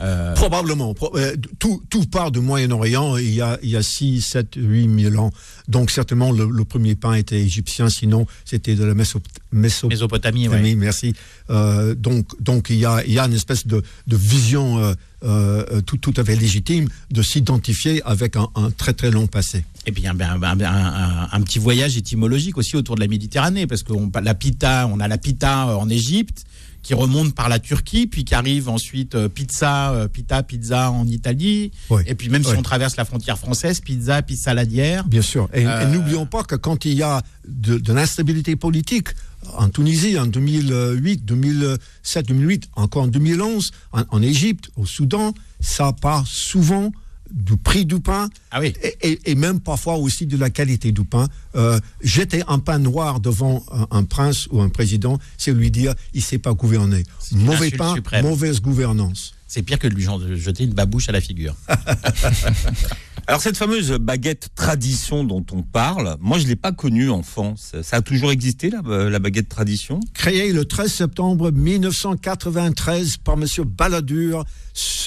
Euh, Probablement. Pro- euh, tout, tout part du Moyen-Orient il y a, il y a 6, 7, 8 000 ans. Donc certainement le, le premier pain était égyptien, sinon c'était de la Méso- Méso- Mésopotamie, ouais. oui, merci. Euh, donc, donc il y a, il y a une espèce de, de vision euh, tout, tout à fait légitime de s'identifier avec un, un très très long passé. Et puis un, un- un- un- petit voyage étymologique aussi autour de la Méditerranée, parce qu'on la pita, on a la pita en Égypte qui remonte par la Turquie, puis qui arrive ensuite euh, pizza, euh, pita, pizza en Italie. Oui. Et puis même si on traverse la frontière française, pizza, puis saladière. Bien sûr. Et, Euh, et n'oublions pas que quand il y a de, de l'instabilité politique, en Tunisie en 2008, 2007, 2008, encore en 2011, en, en Égypte, au Soudan, ça part souvent du prix du pain Ah oui. et, et- et même parfois aussi de la qualité du pain. Euh, jeter un pain noir devant un, un prince ou un président, c'est lui dire il sait pas gouverner. Mauvais pain, suprême. mauvaise gouvernance. C'est pire que de lui jeter une babouche à la figure. <laughs> Alors cette fameuse baguette tradition dont on parle, moi je l'ai pas connue enfant. Ça, ça a toujours existé la, la baguette tradition? Créé le 13 septembre 1993 par M. Balladur,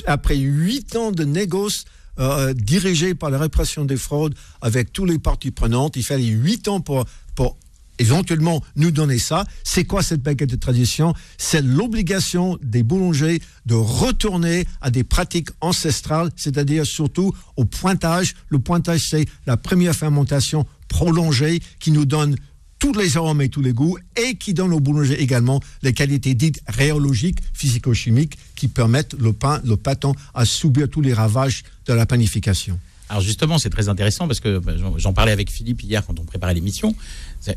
après huit ans de négoce euh, dirigé par la répression des fraudes avec tous les parties prenantes. Il fallait huit ans pour, pour éventuellement nous donner ça. C'est quoi cette baguette de tradition? C'est l'obligation des boulangers de retourner à des pratiques ancestrales, c'est-à-dire surtout au pointage. Le pointage, c'est la première fermentation prolongée qui nous donne tous les arômes et tous les goûts et qui donne au boulanger également les qualités dites rhéologiques, physico-chimiques qui permettent le pain, le pâton à subir tous les ravages de la panification. Alors justement, c'est très intéressant parce que bah, j'en- parlais avec Philippe hier quand on préparait l'émission.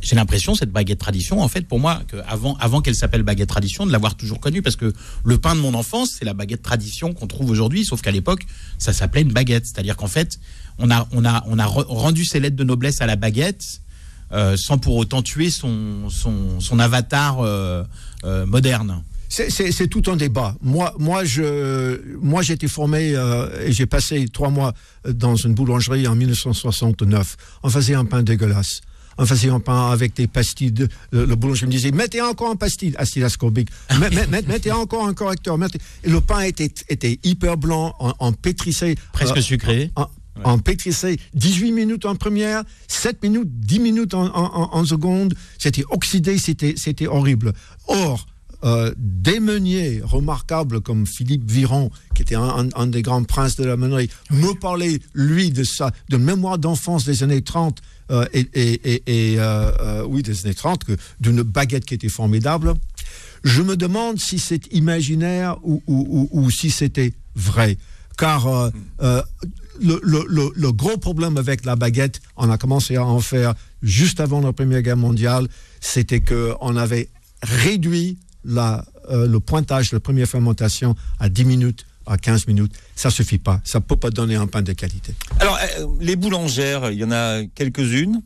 J'ai l'impression cette baguette tradition, en fait, pour moi, que avant, qu'elle s'appelle baguette tradition, de l'avoir toujours connue parce que le pain de mon enfance, c'est la baguette tradition qu'on trouve aujourd'hui, sauf qu'à l'époque, ça s'appelait une baguette. C'est-à-dire qu'en fait, on a, rendu ses lettres de noblesse à la baguette. Euh, sans pour autant tuer son, son, son avatar euh, euh, moderne. C'est- tout un débat. Moi, moi, je, moi, j'ai été formé euh, et j'ai passé trois mois dans une boulangerie en 1969. On faisait un pain dégueulasse. On faisait un pain avec des pastilles. De, le, le boulanger me disait mettez encore un pastil, acide ascorbique. <laughs> Met- met- mettez encore un correcteur. mettez- Et le pain était, était hyper blanc, en, en pétrissé. Presque euh, sucré. En pétrissé 18 minutes en première, 7 minutes, 10 minutes en, en- en- seconde. C'était oxydé, c'était, c'était horrible. Or, euh, des meuniers remarquables comme Philippe Viron, qui était un, un- un des grands princes de la meunerie, me parlait, lui, de ça, de mémoire d'enfance des années 30, euh, et, et- et- euh, oui, des années 30, que- d'une baguette qui était formidable. Je me demande si c'est imaginaire ou, ou- ou- ou si c'était vrai. Car euh, le, le- le- gros problème avec la baguette, on a commencé à en faire juste avant la Première Guerre mondiale, c'était qu'on avait réduit la, euh, le pointage de la première fermentation à 10 minutes, à 15 minutes. Ça suffit pas. Ça peut pas donner un pain de qualité. Alors euh, les boulangères, il y en a quelques-unes.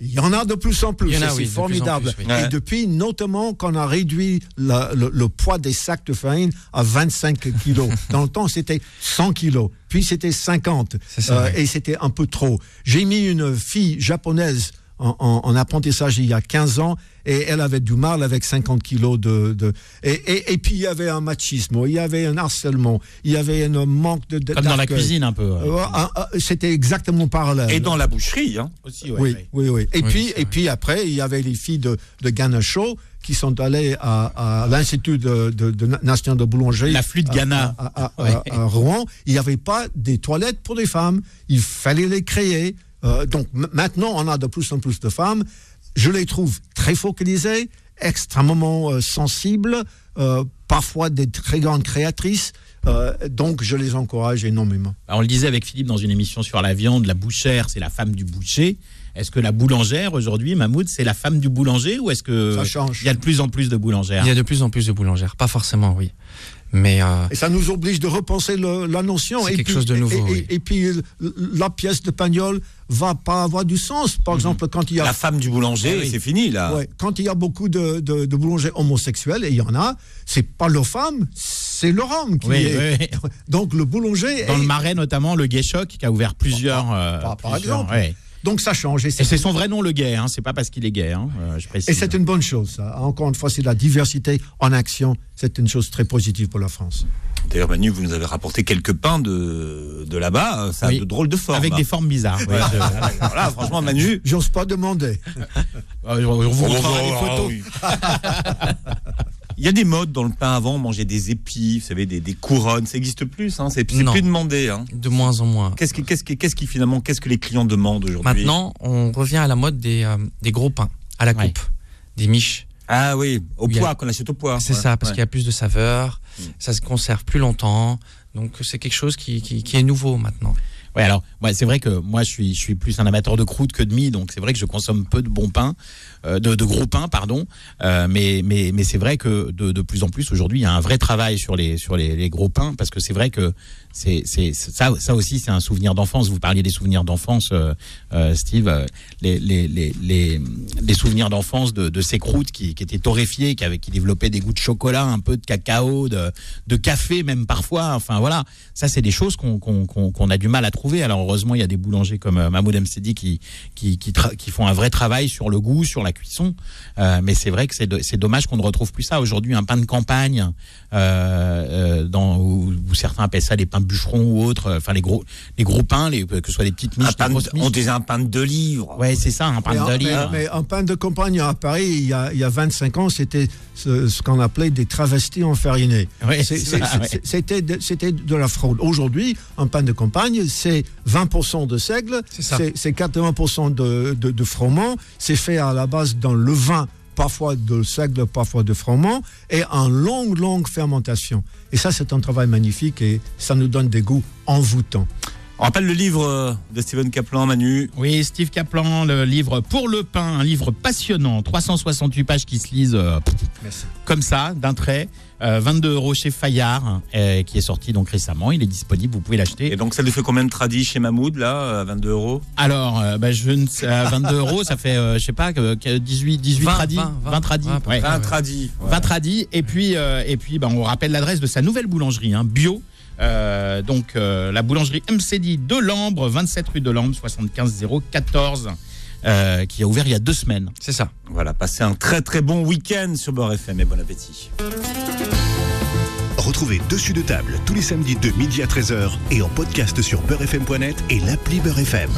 Il y en a de plus en plus, Il y en a, ça, oui, c'est de plus en formidable. plus, oui. Ouais. Et depuis, notamment, qu'on a réduit la- le, le poids des sacs de farine à 25 kilos. <laughs> Dans le temps, c'était 100 kilos, puis c'était 50, C'est ça, ouais. et c'était un peu trop. J'ai mis une fille japonaise en, en- en apprentissage il y a 15 ans, et elle avait du mal avec 50 kilos de... de- et, et- et puis, il y avait un machisme, il y avait un harcèlement, il y avait un manque de... de- Comme dans la cuisine un peu. Euh, ah, ah, c'était exactement parallèle. Et dans la boucherie, hein. aussi, Oui, oui, oui. Et Oui, puis, et puis après, il y avait les filles de, de Ganacho qui sont allées à, à l'Institut de, de, de Na- national de boulangerie. La flûte Ghana. À, à- à- Ouais. à Rouen. Il n'y avait pas des toilettes pour les femmes. Il fallait les créer. Euh, donc maintenant, on a de plus en plus de femmes. Je les trouve très focalisées, extrêmement euh, sensibles, euh, parfois des très grandes créatrices. Euh, donc, je les encourage énormément. Alors, on le disait avec Philippe dans une émission sur la viande, la bouchère, c'est la femme du boucher. Est-ce que la boulangère aujourd'hui, Mahmoud, c'est la femme du boulanger ou est-ce que Ça change. il y a de plus en plus de boulangères? Il y a de plus en plus de boulangères. Pas forcément, oui. Mais euh, Et ça nous oblige de repenser le- la notion. C'est et quelque puis, chose de nouveau, Et, et- oui. et puis la pièce de pagnol va pas avoir du sens. Par exemple, quand il y a La femme du boulanger, oui. c'est fini là. Ouais, quand il y a beaucoup de, de, de boulangers homosexuels, et il y en a, c'est pas leur femme, c'est leur homme qui Oui, est. oui, Donc le boulanger. Dans est- le Marais notamment, le Gay Choc qui a ouvert plusieurs. euh, par- par plusieurs- exemple. Donc ça change. Et c'est son vrai nom, le gay. Hein. C'est pas parce qu'il est gay. Hein. euh, je précise. et c'est une bonne chose. ça. Encore une fois, c'est la diversité en action. C'est une chose très positive pour la France. D'ailleurs, Manu, vous nous avez rapporté quelques pains de, de là-bas. Ça a Oui. de drôles de formes. Avec des formes bizarres. Ouais, <laughs> je- Voilà, franchement, Manu. J'ose pas demander. Euh, <laughs> on vous montrera les photos. oui. <laughs> Il y a des modes dans le pain avant, on mangeait des épis, vous savez, des, des couronnes, ça existe plus, hein, c'est plus demandé. Hein. De moins en moins. Qu'est-ce qui, qu'est-ce qui, qu'est-ce qui finalement, qu'est-ce que les clients demandent aujourd'hui? Maintenant, on revient à la mode des, euh, des gros pains, à la Ouais. coupe, des miches. Ah oui, au a- poids, qu'on achète au poids. C'est Ouais, ça, parce ouais. qu'il y a plus de saveur, Mm. ça se conserve plus longtemps. Donc c'est quelque chose qui, qui, qui est nouveau maintenant. Ouais, alors, ouais, c'est vrai que moi, je suis, je suis plus un amateur de croûte que de mie, donc c'est vrai que je consomme peu de bon pain, euh, de, de gros pain, pardon. Euh, mais, mais, mais c'est vrai que de, de plus en plus aujourd'hui, il y a un vrai travail sur les, sur les, les gros pains, parce que c'est vrai que c'est, c'est, ça, ça aussi, c'est un souvenir d'enfance. Vous parliez des souvenirs d'enfance, euh, euh, Steve, euh, les, les, les, les, les souvenirs d'enfance de, de ces croûtes qui, qui étaient torréfiées, qui, avaient, qui développaient des goûts de chocolat, un peu de cacao, de, de café même parfois. Enfin voilà, ça c'est des choses qu'on qu'on qu'on a du mal à trouver. Alors heureusement, il y a des boulangers comme euh, Mahmoud Msedi qui qui qui, font un vrai travail sur le goût, sur la cuisson. Euh, mais c'est vrai que c'est do- c'est dommage qu'on ne retrouve plus ça aujourd'hui. Un pain de campagne, euh, euh, dans où, où certains appellent ça les pains bûcherons ou autres. Enfin les gros les gros pains, les, que ce soit des petites miches, des de- miches. on disait un pain de deux livres. Ouais, c'est ça, un pain Mais, de en- mais- livres. mais un pain de campagne à Paris, il y a, il y a 25 ans, c'était ce, ce qu'on appelait des travestis enfarinés. Ouais, C'était de, c'était de la fraude. Aujourd'hui, un pain de campagne, c'est 20% de seigle, C'est c'est c'est 80% de, de, de froment, c'est fait à la base dans le vin, parfois de seigle, parfois de froment, et en longue, longue fermentation. Et ça, c'est un travail magnifique et ça nous donne des goûts envoûtants. On rappelle le livre euh, de Steven Kaplan, Manu. Oui, Steve Kaplan, le livre Pour le pain, un livre passionnant, 368 pages qui se lisent euh, comme ça, d'un trait, euh, 22 euros chez Fayard, euh, qui est sorti donc récemment. Il est disponible, vous pouvez Et l'acheter. donc, ça lui fait combien de tradis chez Mahmoud, là, à 22 euros? Alors, euh, bah, je ne sais, à 22 euros, ça fait, euh, je sais pas, que- que 18, 18 20, tradis, 20, 20 tradis. ouais, à peu ouais. près. 20 ouais. tradis. ouais. 20 tradis. Et puis, euh, et puis bah, on rappelle l'adresse de sa nouvelle boulangerie, hein, bio. Euh, donc, euh, la boulangerie MCD de Lambre, 27 rue de Lambre, 75 014, euh, qui a ouvert il y a deux semaines. C'est ça. Voilà, passez un très très bon week-end sur Beurre FM et bon appétit. Retrouvez Dessus de table tous les samedis de midi à 13h et en podcast sur beurrefm.net et l'appli Beurre FM.